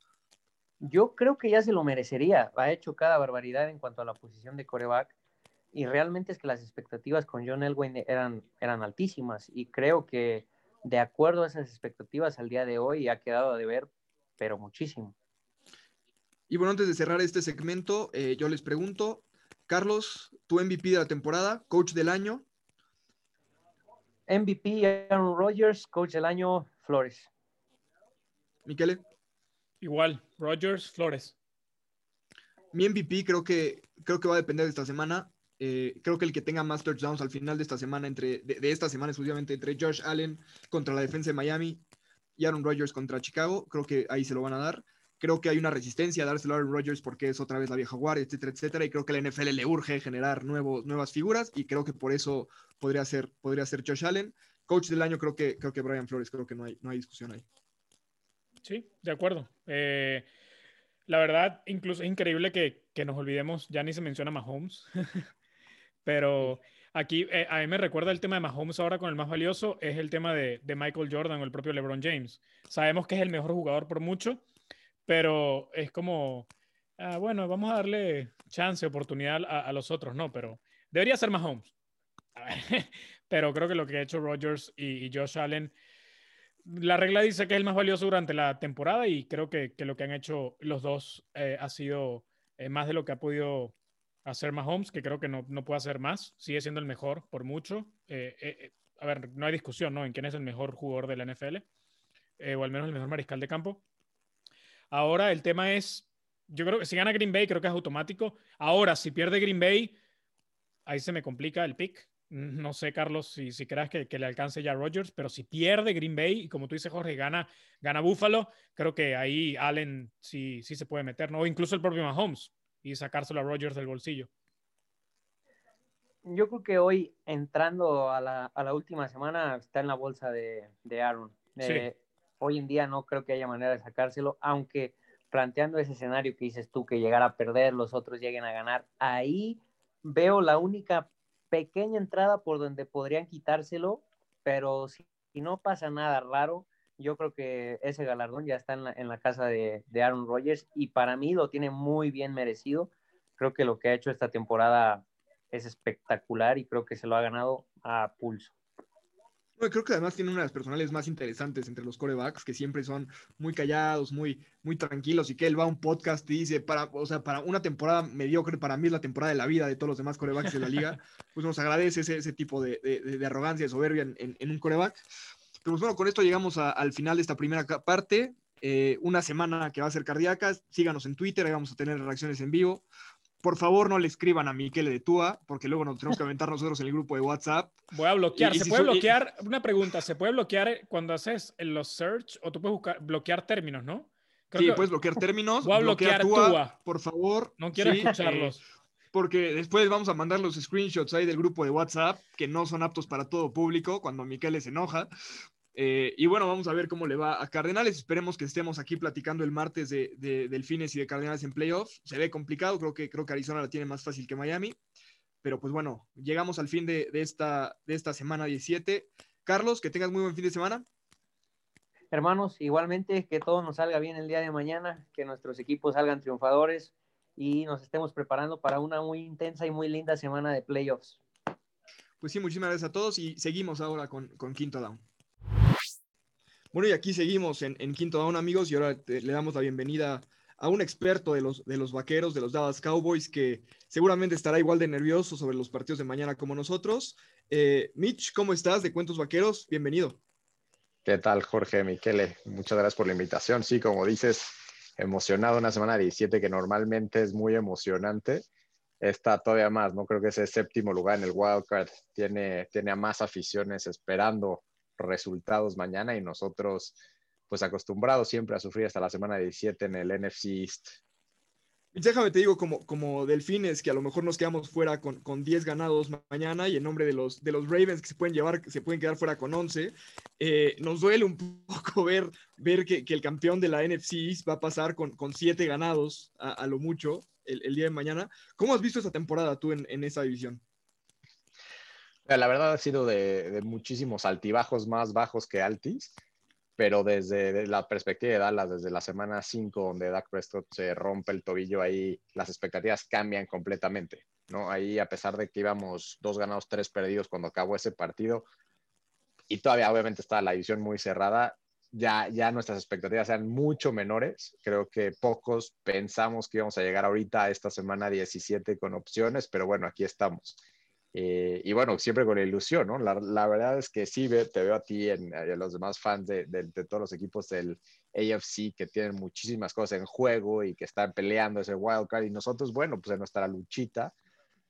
Yo creo que ya se lo merecería. Ha hecho cada barbaridad en cuanto a la posición de coreback. Y realmente es que las expectativas con John Elway eran, eran altísimas. Y creo que de acuerdo a esas expectativas al día de hoy ha quedado de ver, pero muchísimo. Y bueno, antes de cerrar este segmento, eh, yo les pregunto, Carlos, tu MVP de la temporada, coach del año, MVP Aaron Rodgers, coach del año Flores. Miquele. Igual, Rodgers, Flores. Mi MVP creo que, creo que va a depender de esta semana. Eh, creo que el que tenga más touchdowns al final de esta semana, entre, de, esta semana exclusivamente entre Josh Allen contra la defensa de Miami y Aaron Rodgers contra Chicago, creo que ahí se lo van a dar. Creo que hay una resistencia a dárselo a Aaron Rodgers porque es otra vez la vieja guardia, etcétera, etcétera. Y creo que la NFL le urge generar nuevos, nuevas figuras y creo que por eso podría ser, podría ser Josh Allen. Coach del año, creo que, creo que Brian Flores, creo que no hay, no hay discusión ahí. Sí, de acuerdo. Eh, la verdad, incluso es increíble que, que, nos olvidemos, ya ni se menciona Mahomes, pero aquí eh, a mí me recuerda el tema de Mahomes ahora con el más valioso, es el tema de, de, Michael Jordan o el propio LeBron James. Sabemos que es el mejor jugador por mucho, pero es como, ah, bueno, vamos a darle chance, oportunidad a, los otros, ¿no? Pero debería ser Mahomes. pero creo que lo que ha hecho Rodgers y, Josh Allen, la regla dice que es el más valioso durante la temporada y creo que, que lo que han hecho los dos eh, ha sido eh, más de lo que ha podido hacer Mahomes, que creo que no, no puede hacer más. Sigue siendo el mejor por mucho. Eh, eh, a ver, no hay discusión, ¿no? En quién es el mejor jugador de la NFL, o al menos el mejor mariscal de campo. Ahora el tema es, yo creo que si gana Green Bay, creo que es automático. Ahora, si pierde Green Bay, ahí se me complica el pick. No sé, Carlos, si, si creas que, que, le alcance ya a Rodgers, pero si pierde Green Bay, y como tú dices, Jorge, gana, gana Buffalo, creo que ahí Allen sí, sí se puede meter, ¿no? O incluso el propio Mahomes y sacárselo a Rodgers del bolsillo. Yo creo que hoy, entrando a la, a la última semana, está en la bolsa de, de Aaron. Eh, hoy en día no creo que haya manera de sacárselo, aunque planteando ese escenario que dices tú, que llegar a perder, los otros lleguen a ganar, ahí veo la única pequeña entrada por donde podrían quitárselo, pero si, no pasa nada raro, yo creo que ese galardón ya está en la, casa de, Aaron Rodgers y para mí lo tiene muy bien merecido. Creo que lo que ha hecho esta temporada es espectacular y creo que se lo ha ganado a pulso creo que además tiene una de las personales más interesantes entre los corebacks, que siempre son muy callados, muy, muy tranquilos, y que él va a un podcast y dice, para, o sea, para una temporada mediocre, para mí es la temporada de la vida de todos los demás corebacks de la liga, pues nos agradece ese, ese tipo de, de, arrogancia, de soberbia en, en, un coreback. Pero pues bueno, con esto llegamos al final de esta primera parte. Eh, una semana que va a ser cardíaca. Síganos en Twitter, ahí vamos a tener reacciones en vivo. Por favor, no le escriban a Miquele de Túa, porque luego nos tenemos que aventar nosotros en el grupo de WhatsApp. Voy a bloquear. ¿Se puede bloquear? Una pregunta, ¿se puede bloquear cuando haces los search o tú puedes buscar, bloquear términos, no? sí, puedes bloquear términos. Voy a bloquear Túa, Por favor. No quiero escucharlos. Eh, porque después vamos a mandar los screenshots ahí del grupo de WhatsApp, que no son aptos para todo público, cuando Miquele se enoja. Eh, y bueno, vamos a ver cómo le va a Cardenales. Esperemos que estemos aquí platicando el martes de, Delfines y de Cardenales en playoffs. Se ve complicado, creo que, creo que Arizona la tiene más fácil que Miami. Pero pues bueno, llegamos al fin de, esta, de esta semana 17. Carlos, que tengas muy buen fin de semana. Hermanos, igualmente que todo nos salga bien el día de mañana, que nuestros equipos salgan triunfadores y nos estemos preparando para una muy intensa y muy linda semana de playoffs. Pues sí, muchísimas gracias a todos y seguimos ahora con, con Quinto Down. Bueno, y aquí seguimos en, Quinto Down, amigos, y ahora le damos la bienvenida a un experto de los, de los vaqueros, de los Dallas Cowboys, que seguramente estará igual de nervioso sobre los partidos de mañana como nosotros. Eh, Mitch, ¿cómo estás de Cuentos Vaqueros? Bienvenido. ¿Qué tal, Jorge Miquele? Muchas gracias por la invitación. Sí, como dices, emocionado una semana 17 que normalmente es muy emocionante. Está todavía más, ¿no? Creo que ese séptimo lugar en el wildcard tiene, tiene más aficiones esperando resultados mañana y nosotros pues acostumbrados siempre a sufrir hasta la semana 17 en el NFC East. Déjame te digo, como, como delfines, que a lo mejor nos quedamos fuera con, con 10 ganados mañana y en nombre de los, de los Ravens que se pueden llevar, se pueden quedar fuera con 11, eh, nos duele un poco ver, ver que, que, el campeón de la NFC va a pasar con, con 7 ganados a, lo mucho el, día de mañana. ¿Cómo has visto esa temporada tú en, en esa división? La verdad ha sido de, muchísimos altibajos más bajos que altis, pero desde la perspectiva de Dallas, desde la semana 5, donde Dak Prescott se rompe el tobillo, ahí las expectativas cambian completamente, ¿no? Ahí, a pesar de que íbamos dos ganados, tres perdidos cuando acabó ese partido, y todavía obviamente estaba la división muy cerrada, ya, ya nuestras expectativas eran mucho menores. Creo que pocos pensamos que íbamos a llegar ahorita a esta semana 17 con opciones, pero bueno, aquí estamos. Eh, y bueno, siempre con la ilusión, ¿no? La, la verdad es que sí te veo a ti y a los demás fans de, de, todos los equipos del AFC que tienen muchísimas cosas en juego y que están peleando ese wild card. Y nosotros, bueno, pues en nuestra luchita,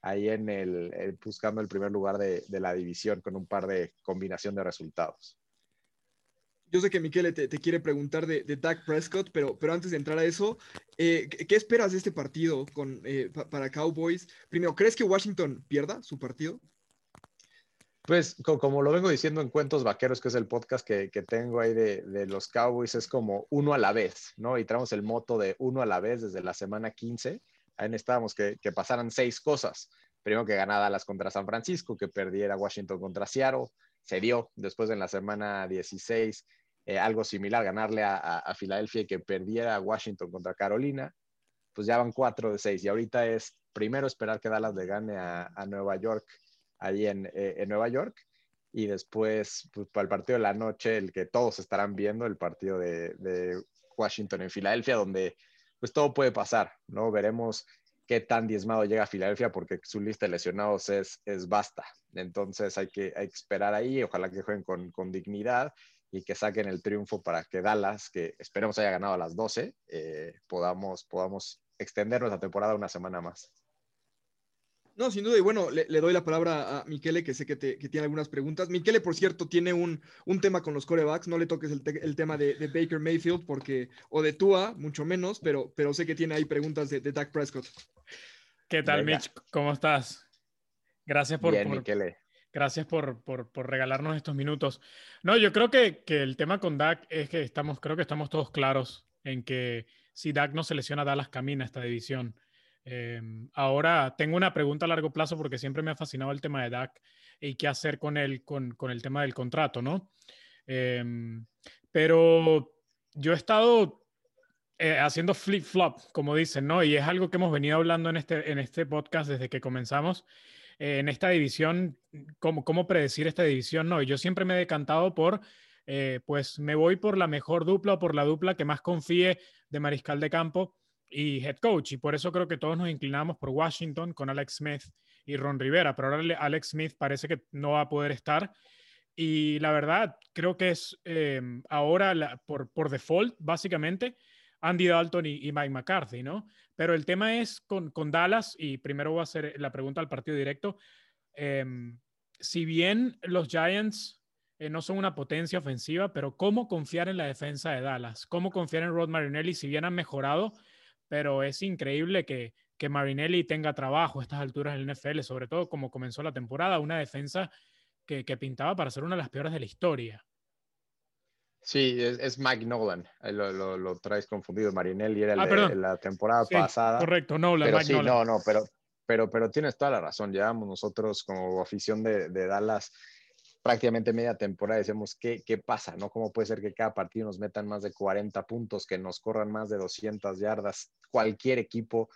ahí en el, buscando el primer lugar de, de la división con un par de combinación de resultados. Yo sé que Miquel te, quiere preguntar de, de, Dak Prescott, pero, pero antes de entrar a eso, eh, ¿qué esperas de este partido con, eh, para Cowboys? Primero, ¿crees que Washington pierda su partido? Pues como lo vengo diciendo en Cuentos Vaqueros, que es el podcast que, tengo ahí de, los Cowboys, es como uno a la vez, ¿no? Y traemos el moto de uno a la vez desde la semana 15. Ahí necesitábamos que, que pasaran seis cosas. primero que ganara Dallas contra San Francisco, que perdiera Washington contra Seattle, se dio después en la semana 16 eh, algo similar, ganarle a, Filadelfia y que perdiera Washington contra Carolina, pues ya van cuatro de seis y ahorita es primero esperar que Dallas le gane a, Nueva York, en, eh, en, Nueva York, y después pues, para el partido de la noche, el que todos estarán viendo, el partido de, Washington en Filadelfia, donde pues todo puede pasar, ¿no? Veremos qué tan diezmado llega a Filadelfia porque su lista de lesionados es, es basta. Entonces hay que, hay que esperar ahí, ojalá que jueguen con, con, dignidad y que saquen el triunfo para que Dallas, que esperemos haya ganado a las 12, eh, podamos, podamos extender nuestra temporada una semana más. No, sin duda, y bueno, le, doy la palabra a Miquele, que sé que, tiene algunas preguntas. Miquele, por cierto, tiene un, tema con los corebacks, no le toques el, tema de, Baker Mayfield, porque, o de Tua, mucho menos, pero, pero sé que tiene ahí preguntas de, de Dak Prescott. ¿Qué tal, Mitch? ¿Cómo estás? Gracias por, gracias por, regalarnos estos minutos. No, yo creo que, el tema con Dak es que estamos, creo que estamos todos claros en que si Dak no se lesiona, Dallas camina esta división. Em, ahora tengo una pregunta a largo plazo porque siempre me ha fascinado el tema de Dak y qué hacer con el, con, el tema del contrato, ¿no? Em, pero yo he estado eh, haciendo flip-flop, como dicen, ¿no? Y es algo que hemos venido hablando en este, en este podcast desde que comenzamos. Eh, en esta división, ¿cómo, ¿cómo predecir esta división? No, yo siempre me he decantado por, eh, pues me voy por la mejor dupla o por la dupla que más confíe de mariscal de campo y head coach. Y por eso creo que todos nos inclinamos por Washington con Alex Smith y Ron Rivera. Pero ahora Alex Smith parece que no va a poder estar. Y la verdad, creo que es em, ahora por, por default, básicamente, Andy Dalton y, Mike McCarthy, ¿no? Pero el tema es con, con, Dallas, y primero voy a hacer la pregunta al partido directo. Em, si bien los Giants eh, no son una potencia ofensiva, pero ¿cómo confiar en la defensa de Dallas? ¿Cómo confiar en Rod Marinelli si bien han mejorado? pero es increíble que, que Marinelli tenga trabajo a estas alturas del NFL, sobre todo como comenzó la temporada, una defensa que pintaba para ser una de las peores de la historia. Sí, es, Mike Nolan, lo, lo, traes confundido. Marinelli era el ah, de, la temporada pasada. Correcto, Nolan. Pero sí, no, no, pero, pero, pero tienes toda la razón. Llevamos nosotros como afición de, de Dallas prácticamente media temporada decimos, ¿qué, ¿qué pasa? ¿no? ¿Cómo puede ser que cada partido nos metan más de 40 puntos, que nos corran más de 200 yardas, cualquier equipo?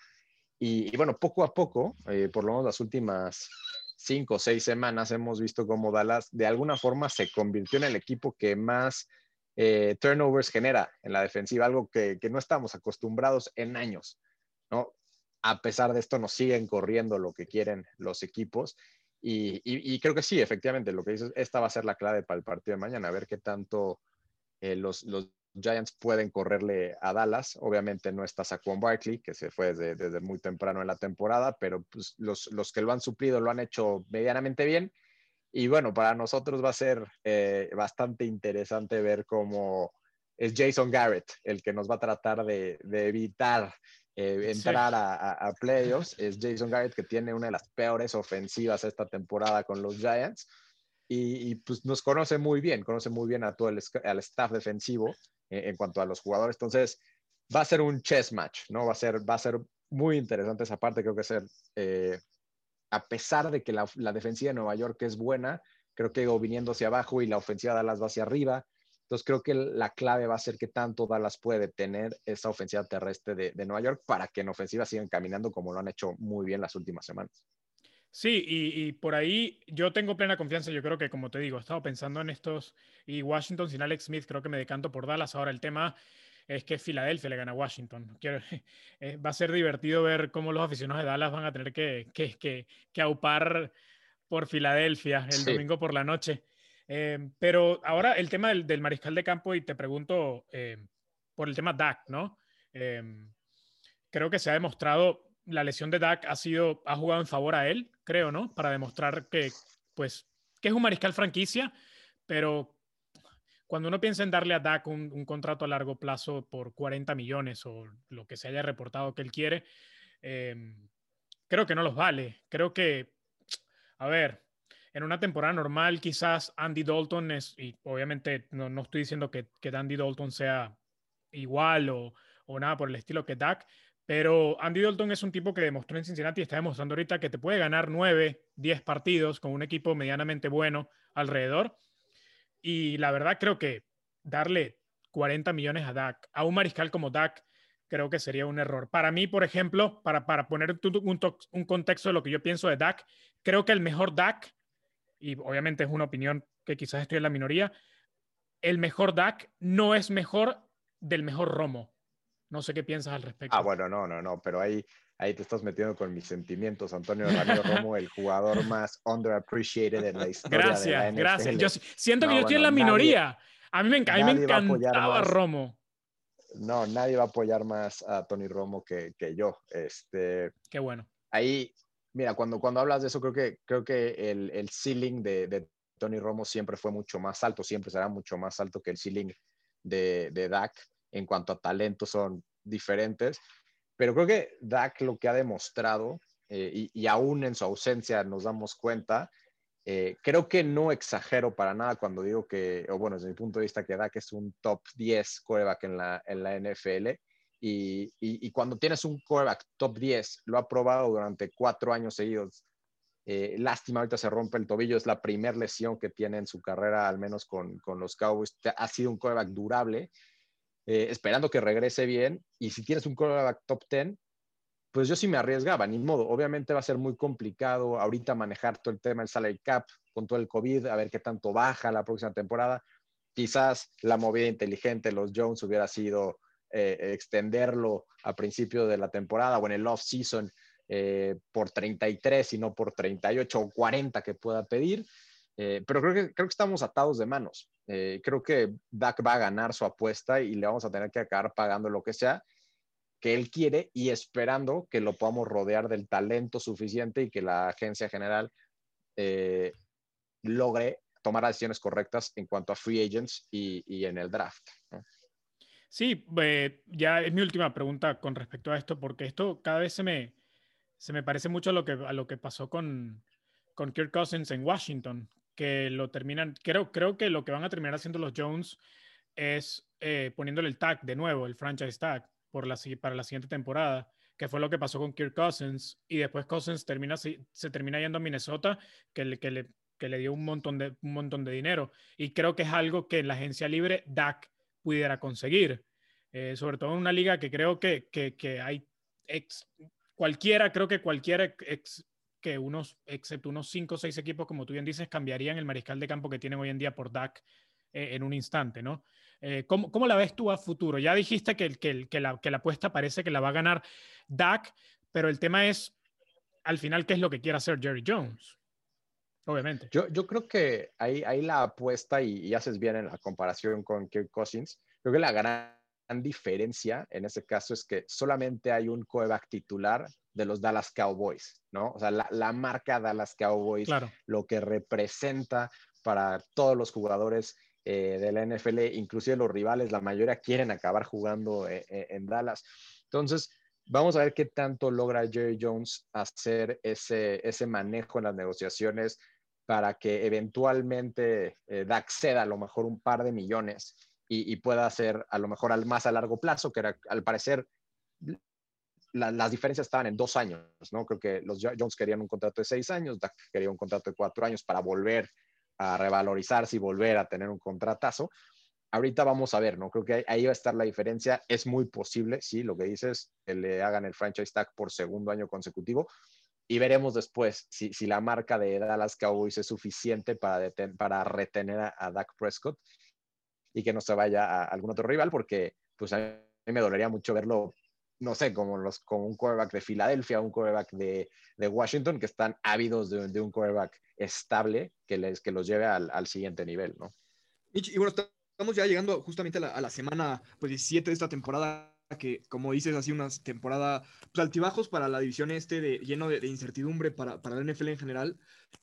Y, bueno, poco a poco, eh, por lo menos las últimas cinco o seis semanas, hemos visto cómo Dallas de alguna forma se convirtió en el equipo que más eh, turnovers genera en la defensiva, algo que, que no estamos acostumbrados en años, ¿no? A pesar de esto, nos siguen corriendo lo que quieren los equipos y, creo que sí, efectivamente, lo que dices, esta va a ser la clave para el partido de mañana, a ver qué tanto eh, los, los, Giants pueden correrle a Dallas. Obviamente no está Saquon Barkley, que se fue desde, desde, muy temprano en la temporada, pero pues, los, los, que lo han suplido lo han hecho medianamente bien. Y bueno, para nosotros va a ser eh, bastante interesante ver cómo es Jason Garrett el que nos va a tratar de, de evitar eh, entrar a, playoffs es Jason Garrett, que tiene una de las peores ofensivas esta temporada con los Giants. Y, pues nos conoce muy bien, conoce muy bien a todo el al staff defensivo eh, en cuanto a los jugadores. Entonces, va a ser un chess match, ¿no? Va a ser, va a ser muy interesante esa parte. Creo que ser, eh, a pesar de que la, defensiva de Nueva York es buena, creo que viniendo hacia abajo y la ofensiva de Dallas va hacia arriba. Entonces creo que la clave va a ser que tanto Dallas puede tener esa ofensiva terrestre de, Nueva York para que en ofensiva sigan caminando como lo han hecho muy bien las últimas semanas. Sí, y, por ahí yo tengo plena confianza. Yo creo que, como te digo, he estado pensando en estos y Washington sin Alex Smith, creo que me decanto por Dallas. Ahora el tema es que Filadelfia le gana a Washington. Quiero, eh, va a ser divertido ver cómo los aficionados de Dallas van a tener que, que, que, aupar por Filadelfia el domingo por la noche. Em, pero ahora el tema del, mariscal de campo y te pregunto em, por el tema DAC, ¿no? Em, creo que se ha demostrado, la lesión de DAC ha sido, ha jugado en favor a él, creo, ¿no? Para demostrar que, pues, que es un mariscal franquicia, pero cuando uno piensa en darle a DAC un, un contrato a largo plazo por 40 millones o lo que se haya reportado que él quiere, creo que no los vale. Creo que, a ver, en una temporada normal quizás Andy Dalton es, y obviamente no, no estoy diciendo que, que Andy Dalton sea igual o, o, nada por el estilo que Dak, Pero Andy Dalton es un tipo que demostró en Cincinnati y está demostrando ahorita que te puede ganar 9, 10 partidos con un equipo medianamente bueno alrededor. Y la verdad creo que darle 40 millones a Dak, a un mariscal como Dak, creo que sería un error. Para mí, por ejemplo, para, para poner un, contexto de lo que yo pienso de Dak, creo que el mejor Dak, y obviamente es una opinión que quizás estoy en la minoría, el mejor Dak no es mejor del mejor Romo. No sé qué piensas al respecto. Ah, bueno, no, no, no, pero ahí, ahí te estás metiendo con mis sentimientos, Antonio Ramiro Romo, el jugador más underappreciated en la historia. Gracias, de la NFL. gracias. Yo siento que yo estoy en la minoría. a mí me, a mí me encantaba Romo. No, nadie va a apoyar más a Tony Romo que, que yo. Este, Qué bueno. Ahí, mira, cuando, cuando hablas de eso, creo que, creo que el, el ceiling de, de, Tony Romo siempre fue mucho más alto, siempre será mucho más alto que el ceiling de, de Dak en cuanto a talento son diferentes. Pero creo que Dak lo que ha demostrado, eh, y, y, aún en su ausencia nos damos cuenta, eh, creo que no exagero para nada cuando digo que, o bueno, desde mi punto de vista, que Dak es un top 10 quarterback en la, en la NFL. Y, y, y, cuando tienes un quarterback top 10, lo ha probado durante cuatro años seguidos. Eh, lástima, ahorita se rompe el tobillo, es la primera lesión que tiene en su carrera, al menos con, con los Cowboys. Ha sido un quarterback durable, eh, esperando que regrese bien. Y si tienes un quarterback top 10, pues yo sí me arriesgaba, ni modo. Obviamente va a ser muy complicado ahorita manejar todo el tema del salary cap con todo el COVID, a ver qué tanto baja la próxima temporada. Quizás la movida inteligente los Jones hubiera sido eh, extenderlo a principio de la temporada o en el off-season eh, por 33 y no por 38 o 40 que pueda pedir. Eh, pero creo que, creo que estamos atados de manos. Eh, creo que Dak va a ganar su apuesta y le vamos a tener que acabar pagando lo que sea que él quiere y esperando que lo podamos rodear del talento suficiente y que la agencia general eh, logre tomar decisiones correctas en cuanto a free agents y, y en el draft. Sí, eh, ya es mi última pregunta con respecto a esto, porque esto cada vez se me, se me parece mucho a lo que, a lo que pasó con, con Kirk Cousins en Washington, que lo terminan, creo, creo que lo que van a terminar haciendo los Jones es eh, poniéndole el tag de nuevo, el franchise tag, por la, para la siguiente temporada, que fue lo que pasó con Kirk Cousins, y después Cousins termina, se, se termina yendo a Minnesota, que le, que le, que le dio un montón, de, un montón de dinero. Y creo que es algo que en la agencia libre Dak pudiera conseguir, eh, sobre todo en una liga que creo que, que, que hay ex, cualquiera, creo que cualquiera ex, que unos, excepto unos 5 o 6 equipos, como tú bien dices, cambiarían el mariscal de campo que tienen hoy en día por Dak eh, en un instante, ¿no? Eh, ¿cómo, ¿cómo, la ves tú a futuro? Ya dijiste que, que, la, apuesta parece que la va a ganar Dak, pero el tema es, al final, ¿qué es lo que quiere hacer Jerry Jones? Obviamente. Yo, creo que ahí, la apuesta, y, haces bien en la comparación con Kirk Cousins, creo que la gran diferencia en ese caso es que solamente hay un coreback titular de los Dallas Cowboys, ¿no? O sea, la, la marca Dallas Cowboys, claro. lo que representa para todos los jugadores eh, de la NFL, inclusive los rivales, la mayoría quieren acabar jugando eh, eh, en Dallas. Entonces, vamos a ver qué tanto logra Jerry Jones hacer ese, ese manejo en las negociaciones para que eventualmente eh, Dak ceda a lo mejor un par de millones y, pueda hacer a lo mejor al más a largo plazo, que al parecer la, las diferencias estaban en dos años, ¿no? Creo que los Jones querían un contrato de seis años, Dak quería un contrato de cuatro años para volver a revalorizarse y volver a tener un contratazo. Ahorita vamos a ver, ¿no? Creo que ahí va a estar la diferencia. Es muy posible, sí, lo que dices, que le hagan el franchise tag por segundo año consecutivo. Y veremos después si, si la marca de Dallas Cowboys es suficiente para, deten para retener a, a Dak Prescott y que no se vaya a algún otro rival, porque pues a mí me dolería mucho verlo no sé, como, los, como un quarterback de Filadelfia, un quarterback de, de, Washington, que están ávidos de, de, un quarterback estable que, les, que los lleve al, al siguiente nivel, ¿no? Y, bueno, estamos ya llegando justamente a la, a la, semana pues, 17 de esta temporada, que como dices, ha sido una temporada pues, altibajos para la división este, de, lleno de, de incertidumbre para, para, la NFL en general.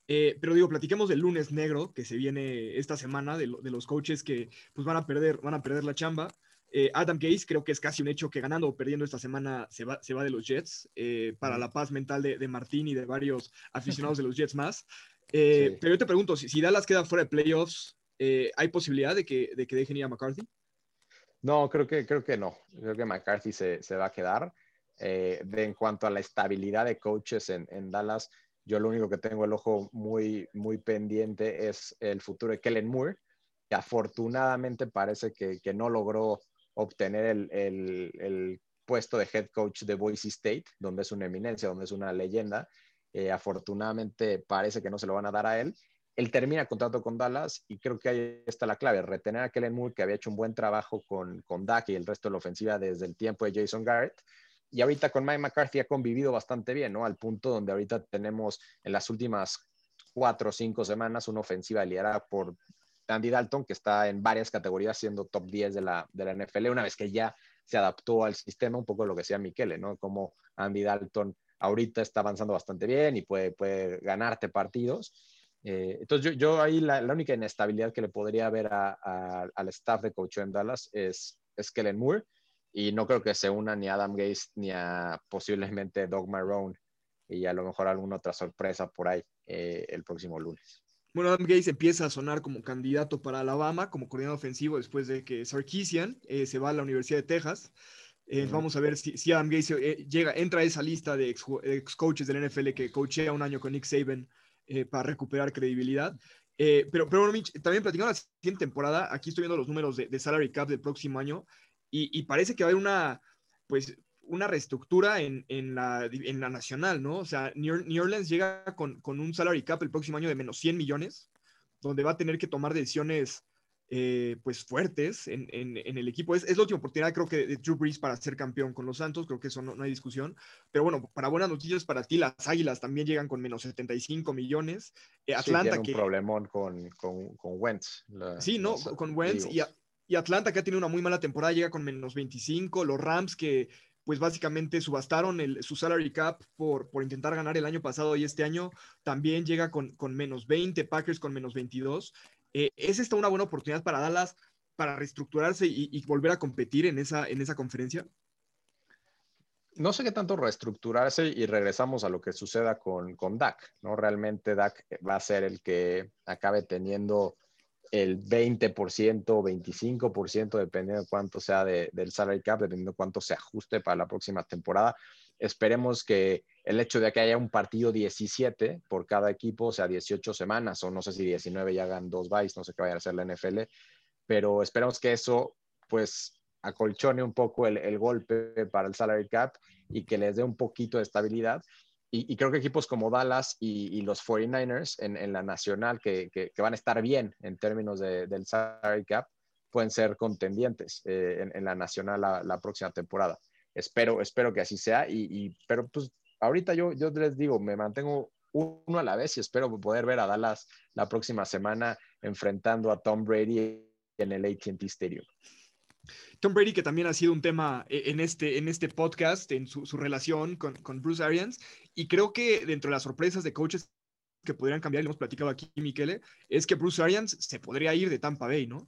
Eh, pero digo, platiquemos del lunes negro que se viene esta semana, de, lo, de los coaches que pues, van, a perder, van a perder la chamba. Eh, Adam Gase creo que es casi un hecho que ganando o perdiendo esta semana se va, se va de los Jets eh, para la paz mental de, de, Martín y de varios aficionados de los Jets más. Sí. Pero yo te pregunto, si, si, Dallas queda fuera de playoffs, ¿hay posibilidad de que, de que dejen ir a McCarthy? No, creo que, creo que no. Creo que McCarthy se, se va a quedar. Eh, de, en cuanto a la estabilidad de coaches en, en, Dallas, yo lo único que tengo el ojo muy, muy pendiente es el futuro de Kellen Moore, que afortunadamente parece que, que no logró obtener el, el, el, puesto de head coach de Boise State, donde es una eminencia, donde es una leyenda. Eh, afortunadamente parece que no se lo van a dar a él él termina contrato con Dallas y creo que ahí está la clave, retener a Kellen Moore, que había hecho un buen trabajo con, con Dak y el resto de la ofensiva desde el tiempo de Jason Garrett. Y ahorita con Mike McCarthy ha convivido bastante bien, ¿no? Al punto donde ahorita tenemos en las últimas cuatro o cinco semanas una ofensiva liderada por Andy Dalton, que está en varias categorías siendo top 10 de la, de la NFL, una vez que ya se adaptó al sistema, un poco lo que decía Miquele, ¿no? Como Andy Dalton ahorita está avanzando bastante bien y puede, puede ganarte partidos. Eh, entonces, yo, yo ahí la, la, única inestabilidad que le podría a, a, al staff de coach en Dallas es, es Kellen Moore, y no creo que se una ni a Adam Gaze ni a posiblemente Doug Marrone y a lo mejor alguna otra sorpresa por ahí eh, el próximo lunes. Bueno, Adam Gaze empieza a sonar como candidato para Alabama, como coordinador ofensivo, después de que Sarkisian eh, se va a la Universidad de Texas. Eh, uh -huh. Vamos a ver si, si Adam Gaze eh, llega, entra a esa lista de ex, ex, coaches del NFL que coachea un año con Nick Saban eh, para recuperar credibilidad. Eh, pero, pero Mitch, también platicando la siguiente temporada, aquí estoy viendo los números de, de salary cap del próximo año y, y, parece que va a haber una, pues, una reestructura en, en, la, en la nacional, ¿no? O sea, New, New Orleans llega con, con, un salary cap el próximo año de menos 100 millones, donde va a tener que tomar decisiones eh, pues fuertes en, en, en, el equipo. Es, es, la última oportunidad, creo que, de Drew Brees para ser campeón con los Santos, creo que eso no, no, hay discusión. Pero bueno, para buenas noticias para ti, las Águilas también llegan con menos 75 millones. Eh, Atlanta sí, un que... problemón con, con, con Wentz. La, sí, ¿no? Los, con Wentz y, y, Atlanta que ha tenido una muy mala temporada llega con menos 25. Los Rams que pues básicamente subastaron el, su salary cap por, por, intentar ganar el año pasado y este año también llega con, con menos 20, Packers con menos 22. Eh, ¿Es esta una buena oportunidad para Dallas para reestructurarse y, volver a competir en esa, en esa conferencia? No sé qué tanto reestructurarse y regresamos a lo que suceda con, con ¿no? Realmente Dak va a ser el que acabe teniendo el 20% o 25%, dependiendo de cuánto sea de, del salary cap, dependiendo de cuánto se ajuste para la próxima temporada. Esperemos que el hecho de que haya un partido 17 por cada equipo, o sea, 18 semanas, o no sé si 19 ya hagan dos byes, no sé qué vaya a hacer la NFL, pero esperemos que eso, pues, acolchone un poco el, el golpe para el salary cap y que les dé un poquito de estabilidad y, creo que equipos como Dallas y, y los 49ers en, en la nacional, que, que, van a estar bien en términos de, del salary cap, pueden ser contendientes eh, en, la nacional la, próxima temporada. Espero, espero que así sea, y, pero pues ahorita yo, yo les digo, me mantengo uno a la vez y espero poder ver a Dallas la próxima semana enfrentando a Tom Brady en el AT&T Stadium. Tom Brady, que también ha sido un tema eh, en este, en este podcast, en su, su relación con, con, Bruce Arians, y creo que dentro de las sorpresas de coaches que podrían cambiar, y hemos platicado aquí, Miquele, es que Bruce Arians se podría ir de Tampa Bay, ¿no?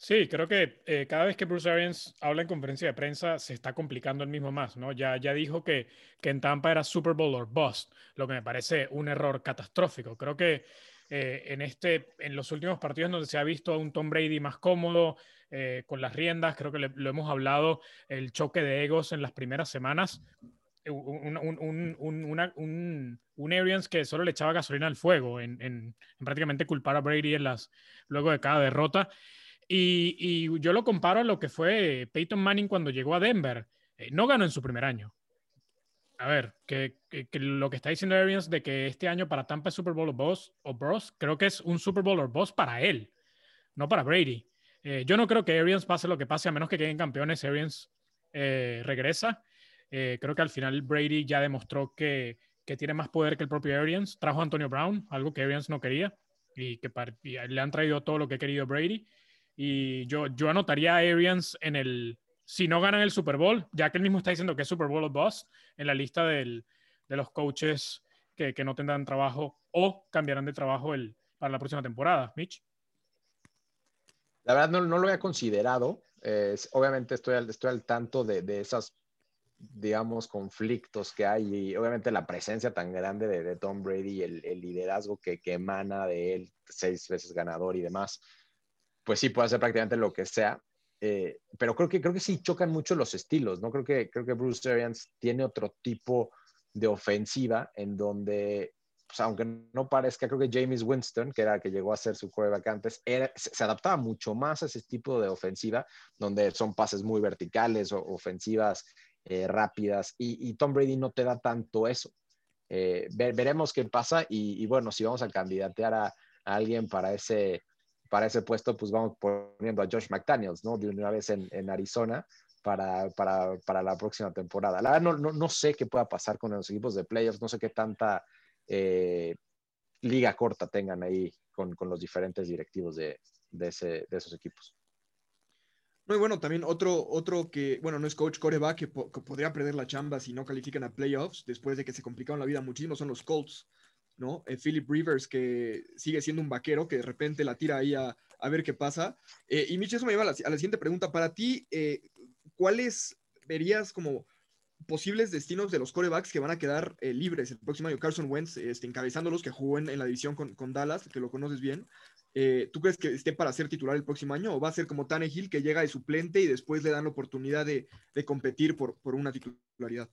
Sí, creo que eh, cada vez que Bruce Arians habla en conferencia de prensa se está complicando el mismo más, ¿no? Ya, ya dijo que, que en Tampa era Super Bowl or bust, lo que me parece un error catastrófico. Creo que eh, en, este, en los últimos partidos donde se ha visto a un Tom Brady más cómodo, eh, con las riendas, creo que le, lo hemos hablado, el choque de egos en las primeras semanas, un, un, un, una, un, Arians que solo le echaba gasolina al fuego, en, en, en, prácticamente culpar a Brady en las, luego de cada derrota. Y, yo lo comparo a lo que fue Peyton Manning cuando llegó a Denver. Eh, no ganó en su primer año. A ver, que, lo que está diciendo Arians de que este año para Tampa es Super Bowl o Boss o Bros, creo que es un Super Bowl o Boss para él, no para Brady. Eh, yo no creo que Arians pase lo que pase, a menos que queden campeones. Arians eh, regresa. Eh, creo que al final Brady ya demostró que, que, tiene más poder que el propio Arians. Trajo a Antonio Brown, algo que Arians no quería, y que y le han traído todo lo que ha querido Brady. Y yo, yo anotaría a Arians en el. Si no ganan el Super Bowl, ya que él mismo está diciendo que es Super Bowl of Boss, en la lista del, de los coaches que, que, no tendrán trabajo o cambiarán de trabajo el, para la próxima temporada. Mitch. La verdad no, no lo había considerado. Eh, obviamente estoy al, estoy al tanto de, de, esas, digamos, conflictos que hay y obviamente la presencia tan grande de, de Tom Brady el, el liderazgo que, que, emana de él, seis veces ganador y demás, pues sí puede hacer prácticamente lo que sea. eh, pero creo que, creo que sí chocan mucho los estilos, ¿no? Creo que, creo que Bruce Arians tiene otro tipo de ofensiva en donde, pues, aunque no parezca, creo que James Winston, que era que llegó a ser su quarterback antes, era, se, adaptaba mucho más a ese tipo de ofensiva, donde son pases muy verticales o ofensivas eh, rápidas, y, Tom Brady no te da tanto eso. Eh, veremos qué pasa y, bueno, si vamos a candidatear a, alguien para ese, para ese puesto, pues vamos poniendo a Josh McDaniels, ¿no? De una vez en, Arizona para, para, para, la próxima temporada. La verdad, no, no, sé qué pueda pasar con los equipos de playoffs, no sé qué tanta eh, liga corta tengan ahí con, con los diferentes directivos de, de esos equipos. No, y bueno, también otro, otro que, bueno, no es coach coreback, que, que, podría perder la chamba si no califican a playoffs después de que se complicaron la vida muchísimo, son los Colts, ¿no? Eh, Philip Rivers, que sigue siendo un vaquero, que de repente la tira ahí a, a ver qué pasa. Eh, y Mitch, eso me lleva a la, a la siguiente pregunta. Para ti, eh, ¿cuáles verías como posibles destinos de los corebacks que van a quedar libres el próximo año? Carson Wentz, este, encabezándolos, que jugó en, la división con, con, Dallas, que lo conoces bien. Eh, ¿Tú crees que esté para ser titular el próximo año o va a ser como Tannehill que llega de suplente y después le dan la oportunidad de, competir por, una titularidad?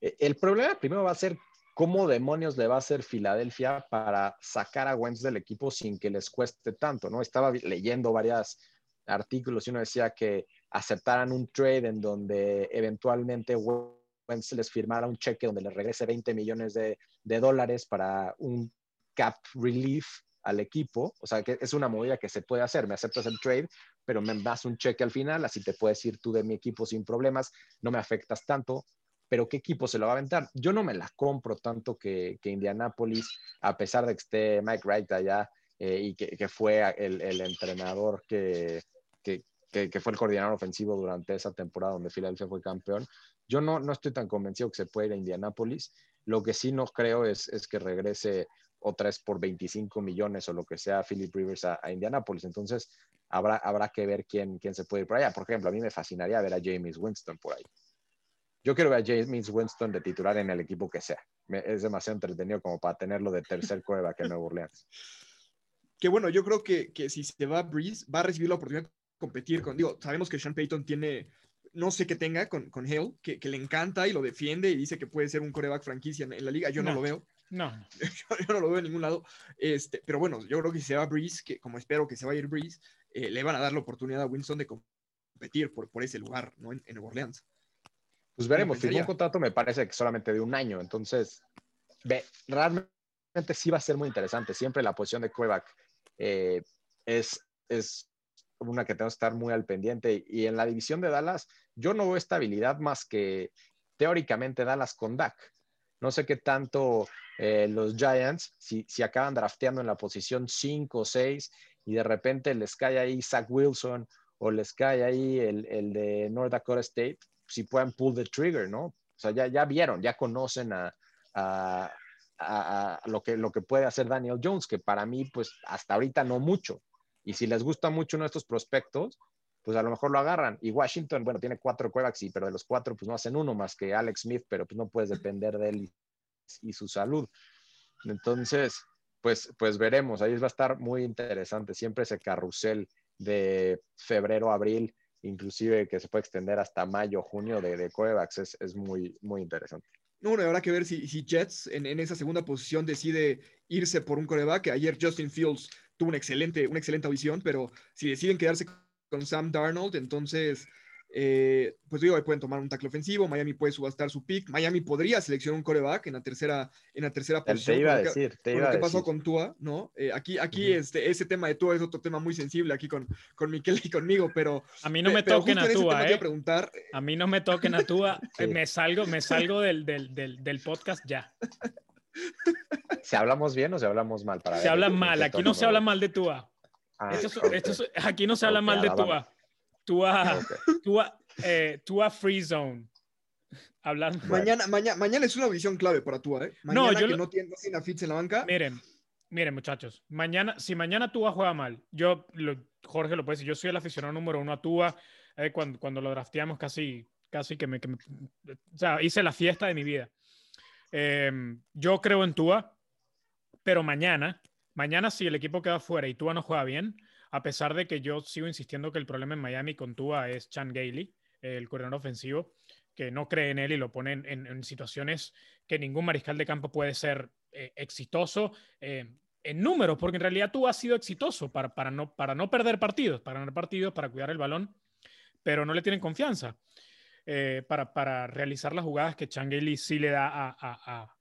El problema primero va a ser cómo demonios le va a hacer Filadelfia para sacar a Wentz del equipo sin que les cueste tanto, ¿no? Estaba leyendo varios artículos y uno decía que aceptaran un trade en donde eventualmente Wentz les firmara un cheque donde les regrese 20 millones de, de dólares para un cap relief al equipo, o sea, que es una movida que se puede hacer, me aceptas el trade, pero me das un cheque al final, así te puedes ir tú de mi equipo sin problemas, no me afectas tanto, pero ¿qué equipo se lo va a aventar? Yo no me la compro tanto que, que Indianapolis, a pesar de que esté Mike Wright allá eh, y que, fue el, entrenador que, que, fue el coordinador ofensivo durante esa temporada donde Philadelphia fue campeón, yo no, no estoy tan convencido que se pueda ir a Indianapolis. Lo que sí no creo es, es que regrese otra vez por 25 millones o lo que sea Philip Rivers a, Indianapolis. Entonces, habrá, habrá que ver quién, quién se puede ir por allá. Por ejemplo, a mí me fascinaría ver a James Winston por ahí. Yo quiero ver a James Winston de titular en el equipo que sea. es demasiado entretenido como para tenerlo de tercer cueva que en Nueva Orleans. Que bueno, yo creo que, que si se va a Breeze, va a recibir la oportunidad de competir con, digo, sabemos que Sean Payton tiene, no sé qué tenga con, con Hale, que, que, le encanta y lo defiende y dice que puede ser un coreback franquicia en, la liga. Yo no lo veo. No. Yo, no lo veo en ningún lado. Este, pero bueno, yo creo que si se va Breeze, que como espero que se vaya a ir Breeze, eh, le van a dar la oportunidad a Winston de competir por, por ese lugar, ¿no? En, Nueva Orleans. Pues veremos, firmó un contrato me parece que solamente de un año, entonces ve, realmente sí va a ser muy interesante. Siempre la posición de quarterback eh, es, es una que tenemos que estar muy al pendiente. Y en la división de Dallas, yo no veo estabilidad más que teóricamente Dallas con Dak. No sé qué tanto eh, los Giants, si, si, acaban drafteando en la posición 5 o 6 y de repente les cae ahí Zach Wilson o les cae ahí el, el de North Dakota State, si pueden pull the trigger, ¿no? O sea, ya, ya vieron, ya conocen a, a, lo, que, lo que puede hacer Daniel Jones, que para mí, pues hasta ahorita no mucho. Y si les gusta mucho uno de estos prospectos, pues a lo mejor lo agarran. Y Washington, bueno, tiene cuatro quarterbacks, pero de los cuatro, pues no hacen uno más que Alex Smith, pero pues no puedes depender de él y, su salud. Entonces, pues, pues veremos, ahí va a estar muy interesante. Siempre ese carrusel de febrero, abril, inclusive que se puede extender hasta mayo, junio de, de es, es, muy, muy interesante. No, bueno, habrá que ver si, si Jets en, en, esa segunda posición decide irse por un coreback. Ayer Justin Fields tuvo una excelente, una excelente audición, pero si deciden quedarse con Sam Darnold, entonces, eh, pues digo, pueden tomar un tackle ofensivo, Miami puede subastar su pick, Miami podría seleccionar un coreback en la tercera, en la tercera posición. Te iba a decir, te iba ¿Qué pasó con Tua? ¿no? Eh, aquí, aquí este, ese tema de Tua es otro tema muy sensible aquí con, con Miquel y conmigo, pero... A mí no me toquen a Tua, eh. Preguntar, a mí no me toquen a Tua, me salgo, me salgo del, del, del, del podcast ya. Si hablamos bien o si hablamos mal. Para se habla mal, aquí no se habla mal de Tua. Ah, aquí no se habla mal de Tua. Tua, Tua, eh, Tua Free Zone. Hablando. Mañana, mañana, mañana es una audición clave para Tua, ¿eh? Mañana no, yo que no tiene, no a Fitz en la banca. Miren, miren, muchachos. Mañana, si mañana Tua juega mal, yo, Jorge lo puede decir, yo soy el aficionado número uno a Tua. Eh, cuando, cuando lo drafteamos casi, casi que me, que O sea, hice la fiesta de mi vida. Em, yo creo en Tua, pero mañana Mañana, si el equipo queda fuera y Tua no juega bien, a pesar de que yo sigo insistiendo que el problema en Miami con Tua es Chan Gailey, el corredor ofensivo, que no cree en él y lo pone en, situaciones que ningún mariscal de campo puede ser eh, exitoso. Eh, en números, porque en realidad tú has sido exitoso para, para, no, para no perder partidos, para ganar partidos, para cuidar el balón, pero no le tienen confianza eh, para, para, realizar las jugadas que Changeli sí le da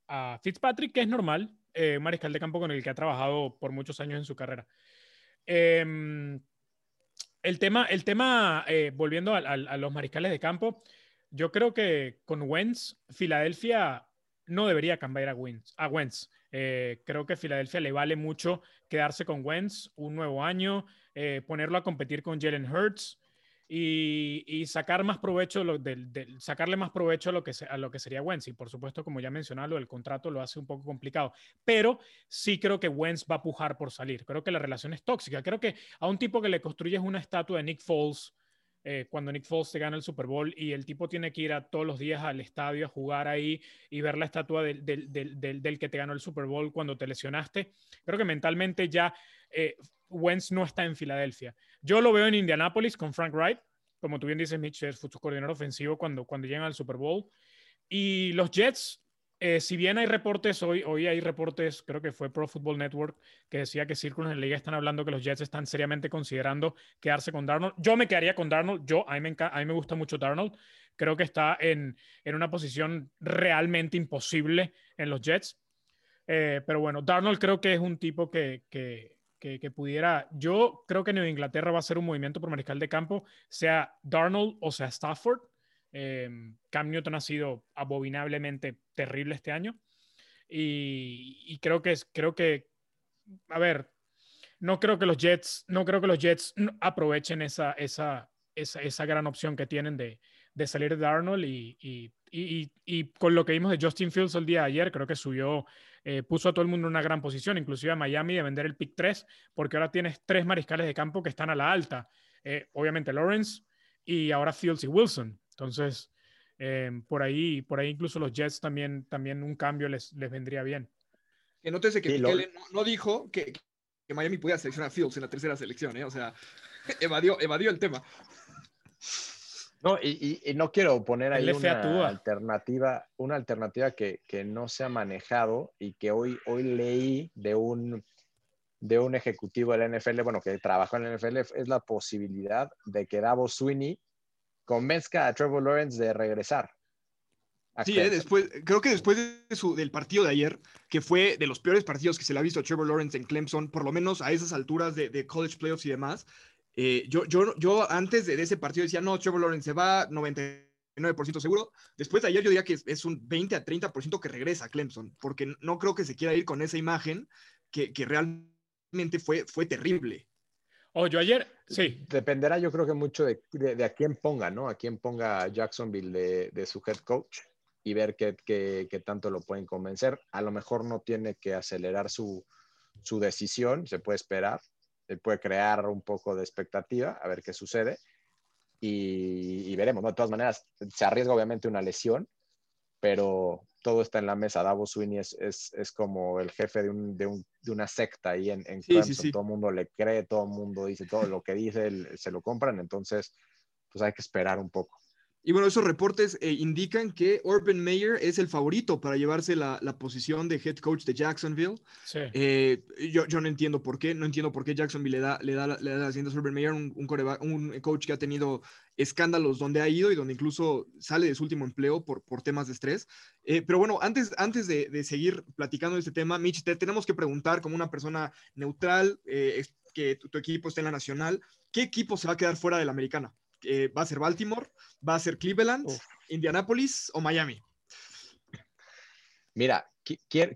a, Fitzpatrick, que es normal, eh, mariscal de campo con el que ha trabajado por muchos años en su carrera. Em, el tema, el tema eh, volviendo a, los mariscales de campo, yo creo que con Wentz, Filadelfia no debería cambiar a Wentz. A Wentz. Eh, creo que a Filadelfia le vale mucho quedarse con Wentz un nuevo año, eh, ponerlo a competir con Jalen Hurts y, sacar más provecho, sacarle más provecho a lo, que a lo que sería Wentz. Y por supuesto, como ya mencionado, el contrato lo hace un poco complicado. Pero sí creo que Wentz va a pujar por salir. Creo que la relación es tóxica. Creo que a un tipo que le construyes una estatua de Nick Foles eh, cuando Nick Foles se gana el Super Bowl y el tipo tiene que ir a todos los días al estadio a jugar ahí y ver la estatua del, del, que te ganó el Super Bowl cuando te lesionaste. Creo que mentalmente ya eh, Wentz no está en Filadelfia. Yo lo veo en Indianapolis con Frank Wright, como tú bien dices, Mitch es su coordinador ofensivo cuando, cuando llegan al Super Bowl. Y los Jets, eh, si bien hay reportes, hoy, hoy hay reportes, creo que fue Pro Football Network, que decía que círculos en la liga están hablando que los Jets están seriamente considerando quedarse con Darnold. Yo me quedaría con Darnold, yo, a mí me, a mí me gusta mucho Darnold, creo que está en, en una posición realmente imposible en los Jets. Eh, pero bueno, Darnold creo que es un tipo que, que, que, pudiera, yo creo que Nueva Inglaterra va a ser un movimiento por mariscal de campo, sea Darnold o sea Stafford Em, Cam Newton ha sido abominablemente terrible este año. Y, creo que es, creo que, a ver, no creo que los Jets, no creo que los Jets aprovechen esa, esa, esa, esa gran opción que tienen de, de salir de Arnold y, y, y, con lo que vimos de Justin Fields el día de ayer, creo que subió, eh, puso a todo el mundo en una gran posición, inclusive a Miami de vender el pick 3, porque ahora tienes tres mariscales de campo que están a la alta. Eh, obviamente Lawrence y ahora Fields y Wilson. Entonces, em, por ahí, por ahí incluso los Jets también, también un cambio les, les vendría bien. Que nótese que no, no, dijo que, que, Miami pudiera seleccionar a Fields en la tercera selección, ¿eh? o sea, evadió, evadió el tema. No, y, y, no quiero poner ahí una alternativa, una alternativa que, que, no se ha manejado y que hoy, hoy leí de un, de un ejecutivo de la NFL, bueno, que trabajó en la NFL, es la posibilidad de que Davo Sweeney convenzca a Trevor Lawrence de regresar. Sí, eh, después, creo que después de su, del partido de ayer, que fue de los peores partidos que se le ha visto a Trevor Lawrence en Clemson, por lo menos a esas alturas de, college playoffs y demás, eh, yo, yo, yo antes de, ese partido decía, no, Trevor Lawrence se va 99% seguro. Después de ayer yo diría que es, un 20 a 30% que regresa a Clemson, porque no creo que se quiera ir con esa imagen que, que realmente fue, fue terrible. Oh, yo ayer, sí. Dependerá, yo creo que mucho de, de, a quién ponga, ¿no? A quién ponga Jacksonville de, de su head coach y ver qué, qué, qué, tanto lo pueden convencer. A lo mejor no tiene que acelerar su, su decisión, se puede esperar, se puede crear un poco de expectativa, a ver qué sucede. Y, y veremos, ¿no? De todas maneras, se arriesga obviamente una lesión, pero todo está en la mesa. Davos Sweeney es, es, es como el jefe de, un, de, un, de, una secta ahí en, en Clemson. Todo el mundo le cree, todo el mundo dice todo lo que dice, se lo compran. Entonces, pues hay que esperar un poco. Y bueno, esos reportes eh, indican que Urban Meyer es el favorito para llevarse la, la posición de head coach de Jacksonville. Sí. Eh, yo, yo, no entiendo por qué, no entiendo por qué Jacksonville le da, le da, le da las a Urban Meyer, un, un, un, coach que ha tenido escándalos donde ha ido y donde incluso sale de su último empleo por, por temas de estrés. Eh, pero bueno, antes, antes de, de, seguir platicando de este tema, Mitch, te tenemos que preguntar como una persona neutral, que tu, tu equipo esté en la nacional, ¿qué equipo se va a quedar fuera de la americana? Va a ser Baltimore, va a ser Cleveland, Indianapolis o Miami. Mira,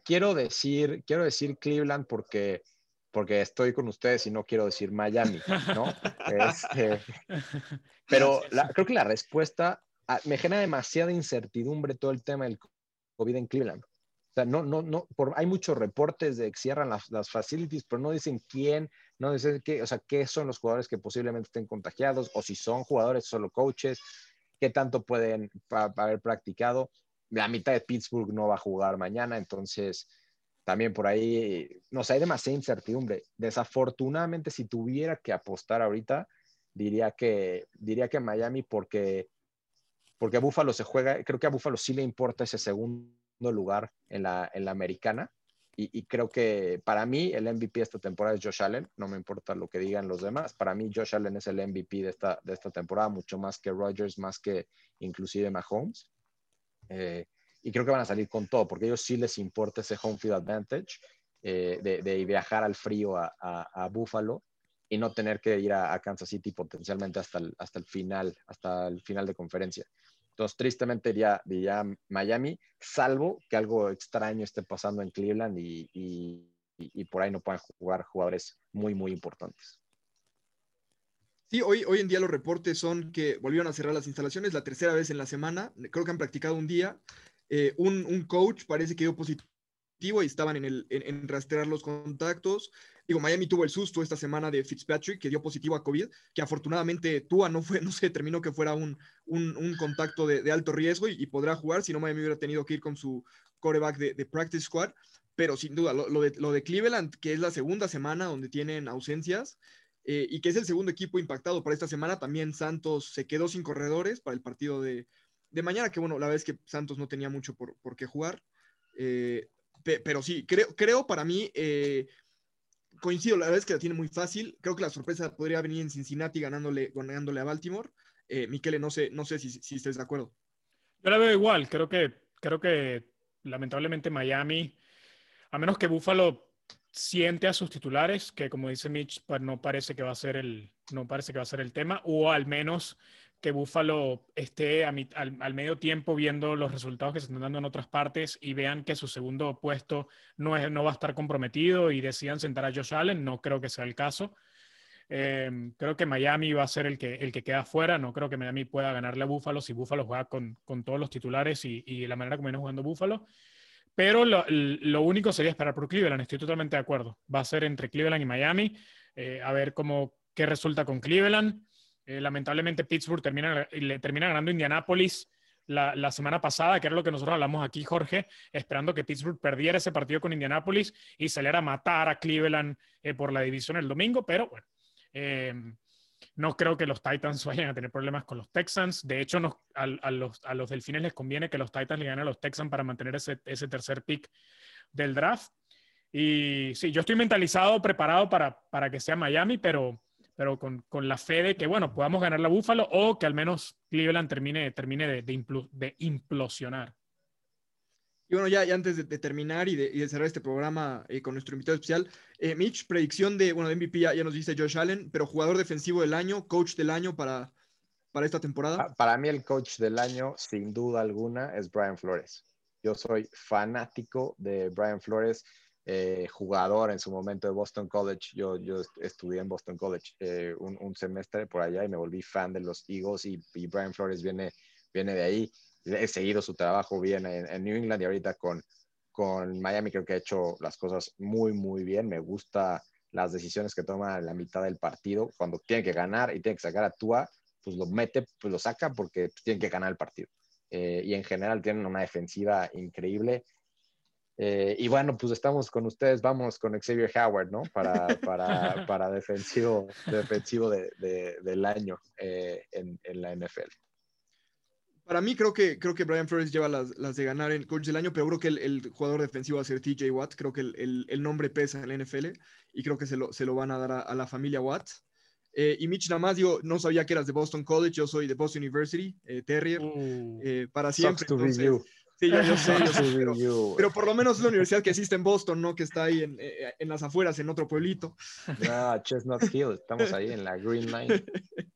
quiero decir, quiero decir Cleveland porque, porque estoy con ustedes y no quiero decir Miami, ¿no? Este, pero creo que la respuesta ah, me genera demasiada incertidumbre todo el tema del COVID en Cleveland. No, no, no, hay muchos reportes de que cierran las, las facilities, pero no dicen quién, no dicen qué, o sea, qué son los jugadores que posiblemente estén contagiados, o si son jugadores solo coaches, qué tanto pueden haber practicado. La mitad de Pittsburgh no va a jugar mañana, entonces también por ahí, no sé, hay demasiada incertidumbre. Desafortunadamente, si tuviera que apostar ahorita, diría que, diría que Miami porque, porque a Buffalo se juega, creo que a Buffalo sí le importa ese segundo lugar en la, en la americana. Y, creo que para mí el MVP esta temporada es Josh Allen, no me importa lo que digan los demás, para mí Josh Allen es el MVP de esta, de esta temporada, mucho más que Rodgers, más que inclusive Mahomes. Eh, y creo que van a salir con todo, porque a ellos sí les importa ese home field advantage eh, de, viajar al frío a, a, Buffalo y no tener que ir a, Kansas City potencialmente hasta el, hasta el final, hasta el final de conferencia. Entonces, tristemente diría, Miami, salvo que algo extraño esté pasando en Cleveland y, por ahí no puedan jugar jugadores muy, muy importantes. Sí, hoy, hoy en día los reportes son que volvieron a cerrar las instalaciones la tercera vez en la semana. Creo que han practicado un día eh, un, coach parece que dio positivo y estaban en, el, en, rastrear los contactos. Digo, Miami tuvo el susto esta semana de Fitzpatrick, que dio positivo a COVID, que afortunadamente Tua no fue, no se determinó que fuera un, un, contacto de, alto riesgo y, podrá jugar, si no Miami hubiera tenido que ir con su coreback de, practice squad. Pero sin duda, lo, de, lo, de, Cleveland, que es la segunda semana donde tienen ausencias, eh, y que es el segundo equipo impactado para esta semana. También Santos se quedó sin corredores para el partido de, de mañana, que bueno, la verdad es que Santos no tenía mucho por, por qué jugar. Eh, pero sí, creo, creo para mí, eh, coincido, la verdad es que la tiene muy fácil. Creo que la sorpresa podría venir en Cincinnati ganándole, ganándole a Baltimore. Eh, Miquele, no sé, no sé si, si estés de acuerdo. Yo la veo igual, creo que, creo que lamentablemente Miami, a menos que Buffalo siente a sus titulares, que como dice Mitch, pues no parece que va a ser el, no parece que va a ser el tema, o al menos que Buffalo esté al, medio tiempo viendo los resultados que se están dando en otras partes y vean que su segundo puesto no, es, no va a estar comprometido y decidan sentar a Josh Allen. No creo que sea el caso. Em, creo que Miami va a ser el que, el que queda fuera. No creo que Miami pueda ganarle a Buffalo si Buffalo juega con, con todos los titulares y, y, la manera como viene jugando Buffalo. Pero lo, lo, único sería esperar por Cleveland. Estoy totalmente de acuerdo. Va a ser entre Cleveland y Miami. Eh, a ver cómo, qué resulta con Cleveland. Eh, lamentablemente Pittsburgh termina, le termina ganando Indianapolis la, la, semana pasada, que era lo que nosotros hablamos aquí, Jorge, esperando que Pittsburgh perdiera ese partido con Indianapolis y saliera a matar a Cleveland eh, por la división el domingo, pero bueno, em, no creo que los Titans vayan a tener problemas con los Texans. De hecho, a, los, a, los, Delfines les conviene que los Titans le ganen a los Texans para mantener ese, ese tercer pick del draft. Y sí, yo estoy mentalizado, preparado para, para que sea Miami, pero pero con, con, la fe de que, bueno, podamos ganar la Búfalo o que al menos Cleveland termine, termine de, de, implosionar. Y bueno, ya, ya antes de, terminar y, y de, cerrar este programa eh, con nuestro invitado especial, eh, Mitch, predicción de, bueno, de MVP ya, ya, nos dice Josh Allen, pero jugador defensivo del año, coach del año para, para esta temporada. Para mí el coach del año, sin duda alguna, es Brian Flores. Yo soy fanático de Brian Flores eh, jugador en su momento de Boston College. Yo, yo estudié en Boston College eh, un, semestre por allá y me volví fan de los Eagles y, Brian Flores viene, viene de ahí. He seguido su trabajo bien en, New England y ahorita con, con Miami creo que ha hecho las cosas muy, muy bien. Me gusta las decisiones que toma en la mitad del partido. Cuando tiene que ganar y tiene que sacar a Tua, pues lo mete, pues lo saca porque tiene que ganar el partido. Eh, y en general tienen una defensiva increíble. Eh, y bueno, pues estamos con ustedes, vamos con Xavier Howard, ¿no? Para, para, para defensivo, defensivo de, del año eh, en, en, la NFL. Para mí creo que, creo que Brian Flores lleva las, las de ganar en coach del año, pero creo que el, el jugador defensivo va a ser TJ Watt, creo que el, el, nombre pesa en la NFL y creo que se lo, se lo van a dar a, la familia Watt. Eh, y Mitch, nada más digo, no sabía que eras de Boston College, yo soy de Boston University, Terrier, uh, para siempre. Sí, yo, yo sé, yo sé pero, por lo menos es la universidad que existe en Boston, ¿no? Que está ahí en, eh, en las afueras, en otro pueblito. Ah, Chestnut Hill, estamos ahí en la Green Line.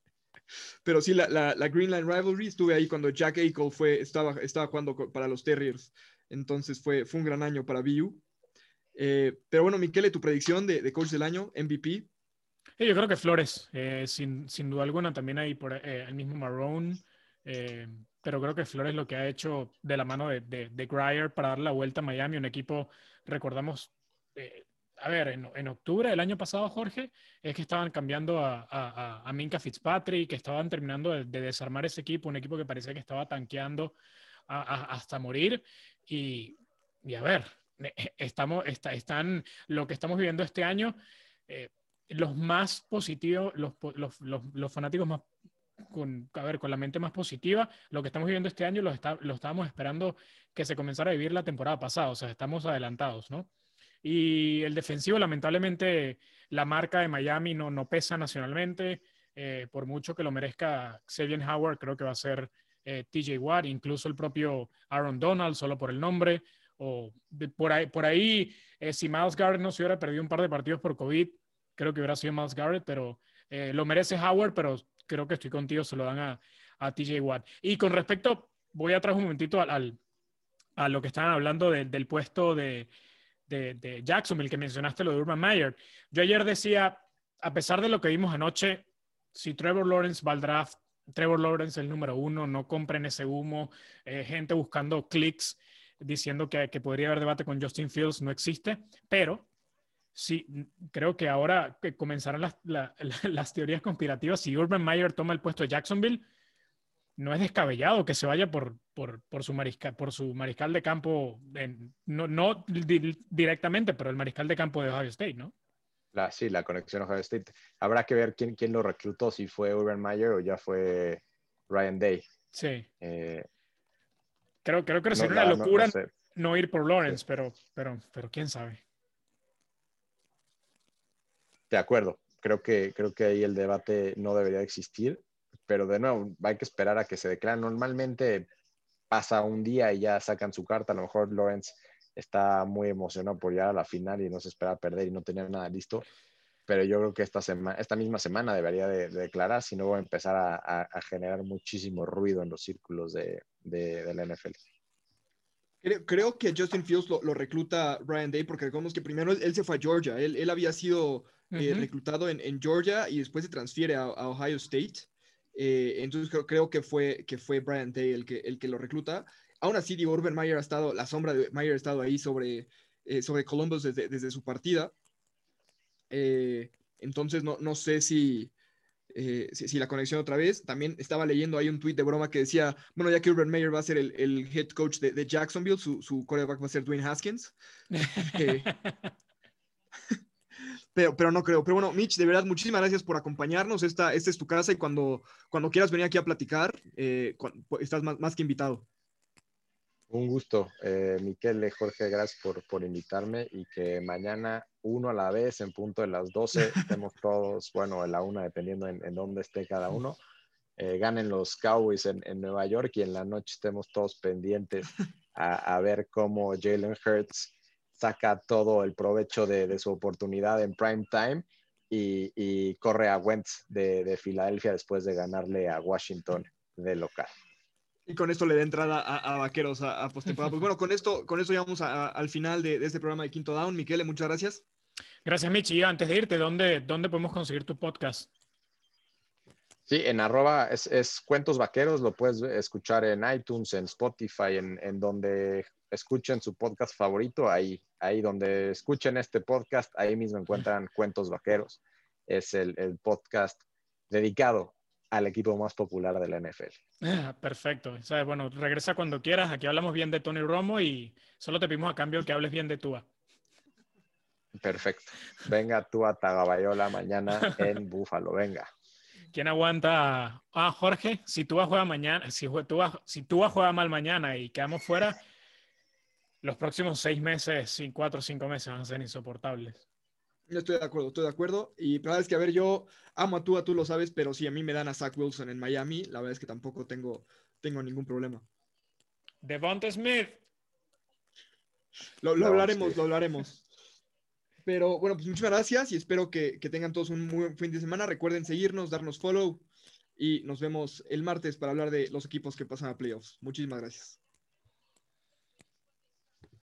Pero sí, la, la, la, Green Line Rivalry, estuve ahí cuando Jack Eichel fue, estaba, estaba jugando para los Terriers. Entonces fue, fue un gran año para BU. Eh, pero bueno, Miquele, tu predicción de, de coach del año, MVP. yo creo que Flores, eh, sin, sin, duda alguna, también hay por el mismo Marrone pero creo que Flores lo que ha hecho de la mano de, de, Grier para dar la vuelta a Miami, un equipo, recordamos, eh, a ver, en, en, octubre del año pasado, Jorge, es que estaban cambiando a, a, a Minka Fitzpatrick, que estaban terminando de, desarmar ese equipo, un equipo que parecía que estaba tanqueando hasta morir. Y, y, a ver, eh, estamos, están, lo que estamos viviendo este año, los más positivos, los, los, los, los, fanáticos más, con, a ver, con la mente más positiva, lo que estamos viviendo este año lo, está, lo estábamos esperando que se comenzara a vivir la temporada pasada, o sea, estamos adelantados, ¿no? Y el defensivo, lamentablemente, la marca de Miami no, no pesa nacionalmente, eh, por mucho que lo merezca Xavier Howard, creo que va a ser eh, TJ Watt, incluso el propio Aaron Donald, solo por el nombre, o por ahí, por ahí eh, si Miles Garrett no se hubiera perdido un par de partidos por COVID, creo que hubiera sido Miles Garrett, pero lo merece Howard, pero creo que estoy contigo, se lo dan a, a TJ Watt. Y con respecto, voy atrás un momentito al, a lo que estaban hablando del puesto de, de, de, Jacksonville, que mencionaste lo de Urban Meyer. Yo ayer decía, a pesar de lo que vimos anoche, si Trevor Lawrence va al draft, Trevor Lawrence el número uno, no compren ese humo, eh, gente buscando clics diciendo que, que podría haber debate con Justin Fields, no existe, pero sí, creo que ahora que comenzarán las, las teorías conspirativas, si Urban Meyer toma el puesto de Jacksonville, no es descabellado que se vaya por, por, por su, mariscal, por su mariscal de campo, no, no directamente, pero el mariscal de campo de Ohio State, ¿no? La, sí, la conexión a Ohio State. Habrá que ver quién, quién lo reclutó, si fue Urban Meyer o ya fue Ryan Day. Sí. Eh, creo, creo que sería una locura no, ir por Lawrence, pero, pero, pero quién sabe de acuerdo. Creo que, creo que ahí el debate no debería existir, pero de nuevo, hay que esperar a que se declare. Normalmente pasa un día y ya sacan su carta. A lo mejor Lawrence está muy emocionado por llegar a la final y no se espera perder y no tener nada listo. Pero yo creo que esta, semana, esta misma semana debería de, declarar, si no va a empezar a, generar muchísimo ruido en los círculos de, de, la NFL. Creo, que Justin Fields lo, recluta Brian Day porque recordemos que primero él, se fue a Georgia. Él, él había sido eh, reclutado en, en, Georgia y después se transfiere a, Ohio State. Eh, entonces creo, creo, que, fue, que fue Brian Day el que, el que lo recluta. Aún así, digo, Urban Meyer ha estado, la sombra de Meyer ha estado ahí sobre, eh, sobre Columbus desde, desde, su partida. entonces no, no sé si, si, si, la conexión otra vez. También estaba leyendo ahí un tweet de broma que decía, bueno, ya que Urban Meyer va a ser el, el head coach de, de Jacksonville, su, su quarterback va a ser Dwayne Haskins. pero, pero no creo. Pero bueno, Mitch, de verdad, muchísimas gracias por acompañarnos. Esta, esta es tu casa y cuando, cuando quieras venir aquí a platicar, eh, estás más, más, que invitado. Un gusto, eh, Miquel, Jorge, gracias por, por invitarme y que mañana uno a la vez, en punto de las 12, estemos todos, bueno, en la una, dependiendo en, en dónde esté cada uno, eh, ganen los Cowboys en, en, Nueva York y en la noche estemos todos pendientes a, a ver cómo Jalen Hurts saca todo el provecho de, su oportunidad en prime time y, corre a Wentz de, Filadelfia después de ganarle a Washington de local. Y con esto le da entrada a, Vaqueros a, a Pues bueno, con esto, con esto llegamos al final de, este programa de Quinto Down. Miquel, muchas gracias. Gracias, Michi. Antes de irte, ¿dónde, dónde podemos conseguir tu podcast? Sí, en arroba es, Cuentos Vaqueros, lo puedes escuchar en iTunes, en Spotify, en, en donde escuchen su podcast favorito, ahí, ahí donde escuchen este podcast, ahí mismo encuentran Cuentos Vaqueros. Es el, podcast dedicado al equipo más popular de la NFL. Ah, perfecto. bueno, regresa cuando quieras. Aquí hablamos bien de Tony Romo y solo te pedimos a cambio que hables bien de Tua. Perfecto. Venga Tua Tagabayola mañana en Búfalo. Venga. ¿Quién aguanta? Ah, Jorge, si Tua juega mañana, si Tua, si Tua juega mal mañana y quedamos fuera, los próximos seis meses, sin cuatro o cinco meses van a ser insoportables. Estoy de acuerdo, estoy de acuerdo. Y la verdad es que, a ver, yo amo a tú, tú lo sabes, pero si a mí me dan a Zach Wilson en Miami, la verdad es que tampoco tengo, tengo ningún problema. Devonta Smith. Lo, hablaremos, lo hablaremos. Pero bueno, pues muchas gracias y espero que, que tengan todos un muy buen fin de semana. Recuerden seguirnos, darnos follow y nos vemos el martes para hablar de los equipos que pasan a playoffs. Muchísimas gracias.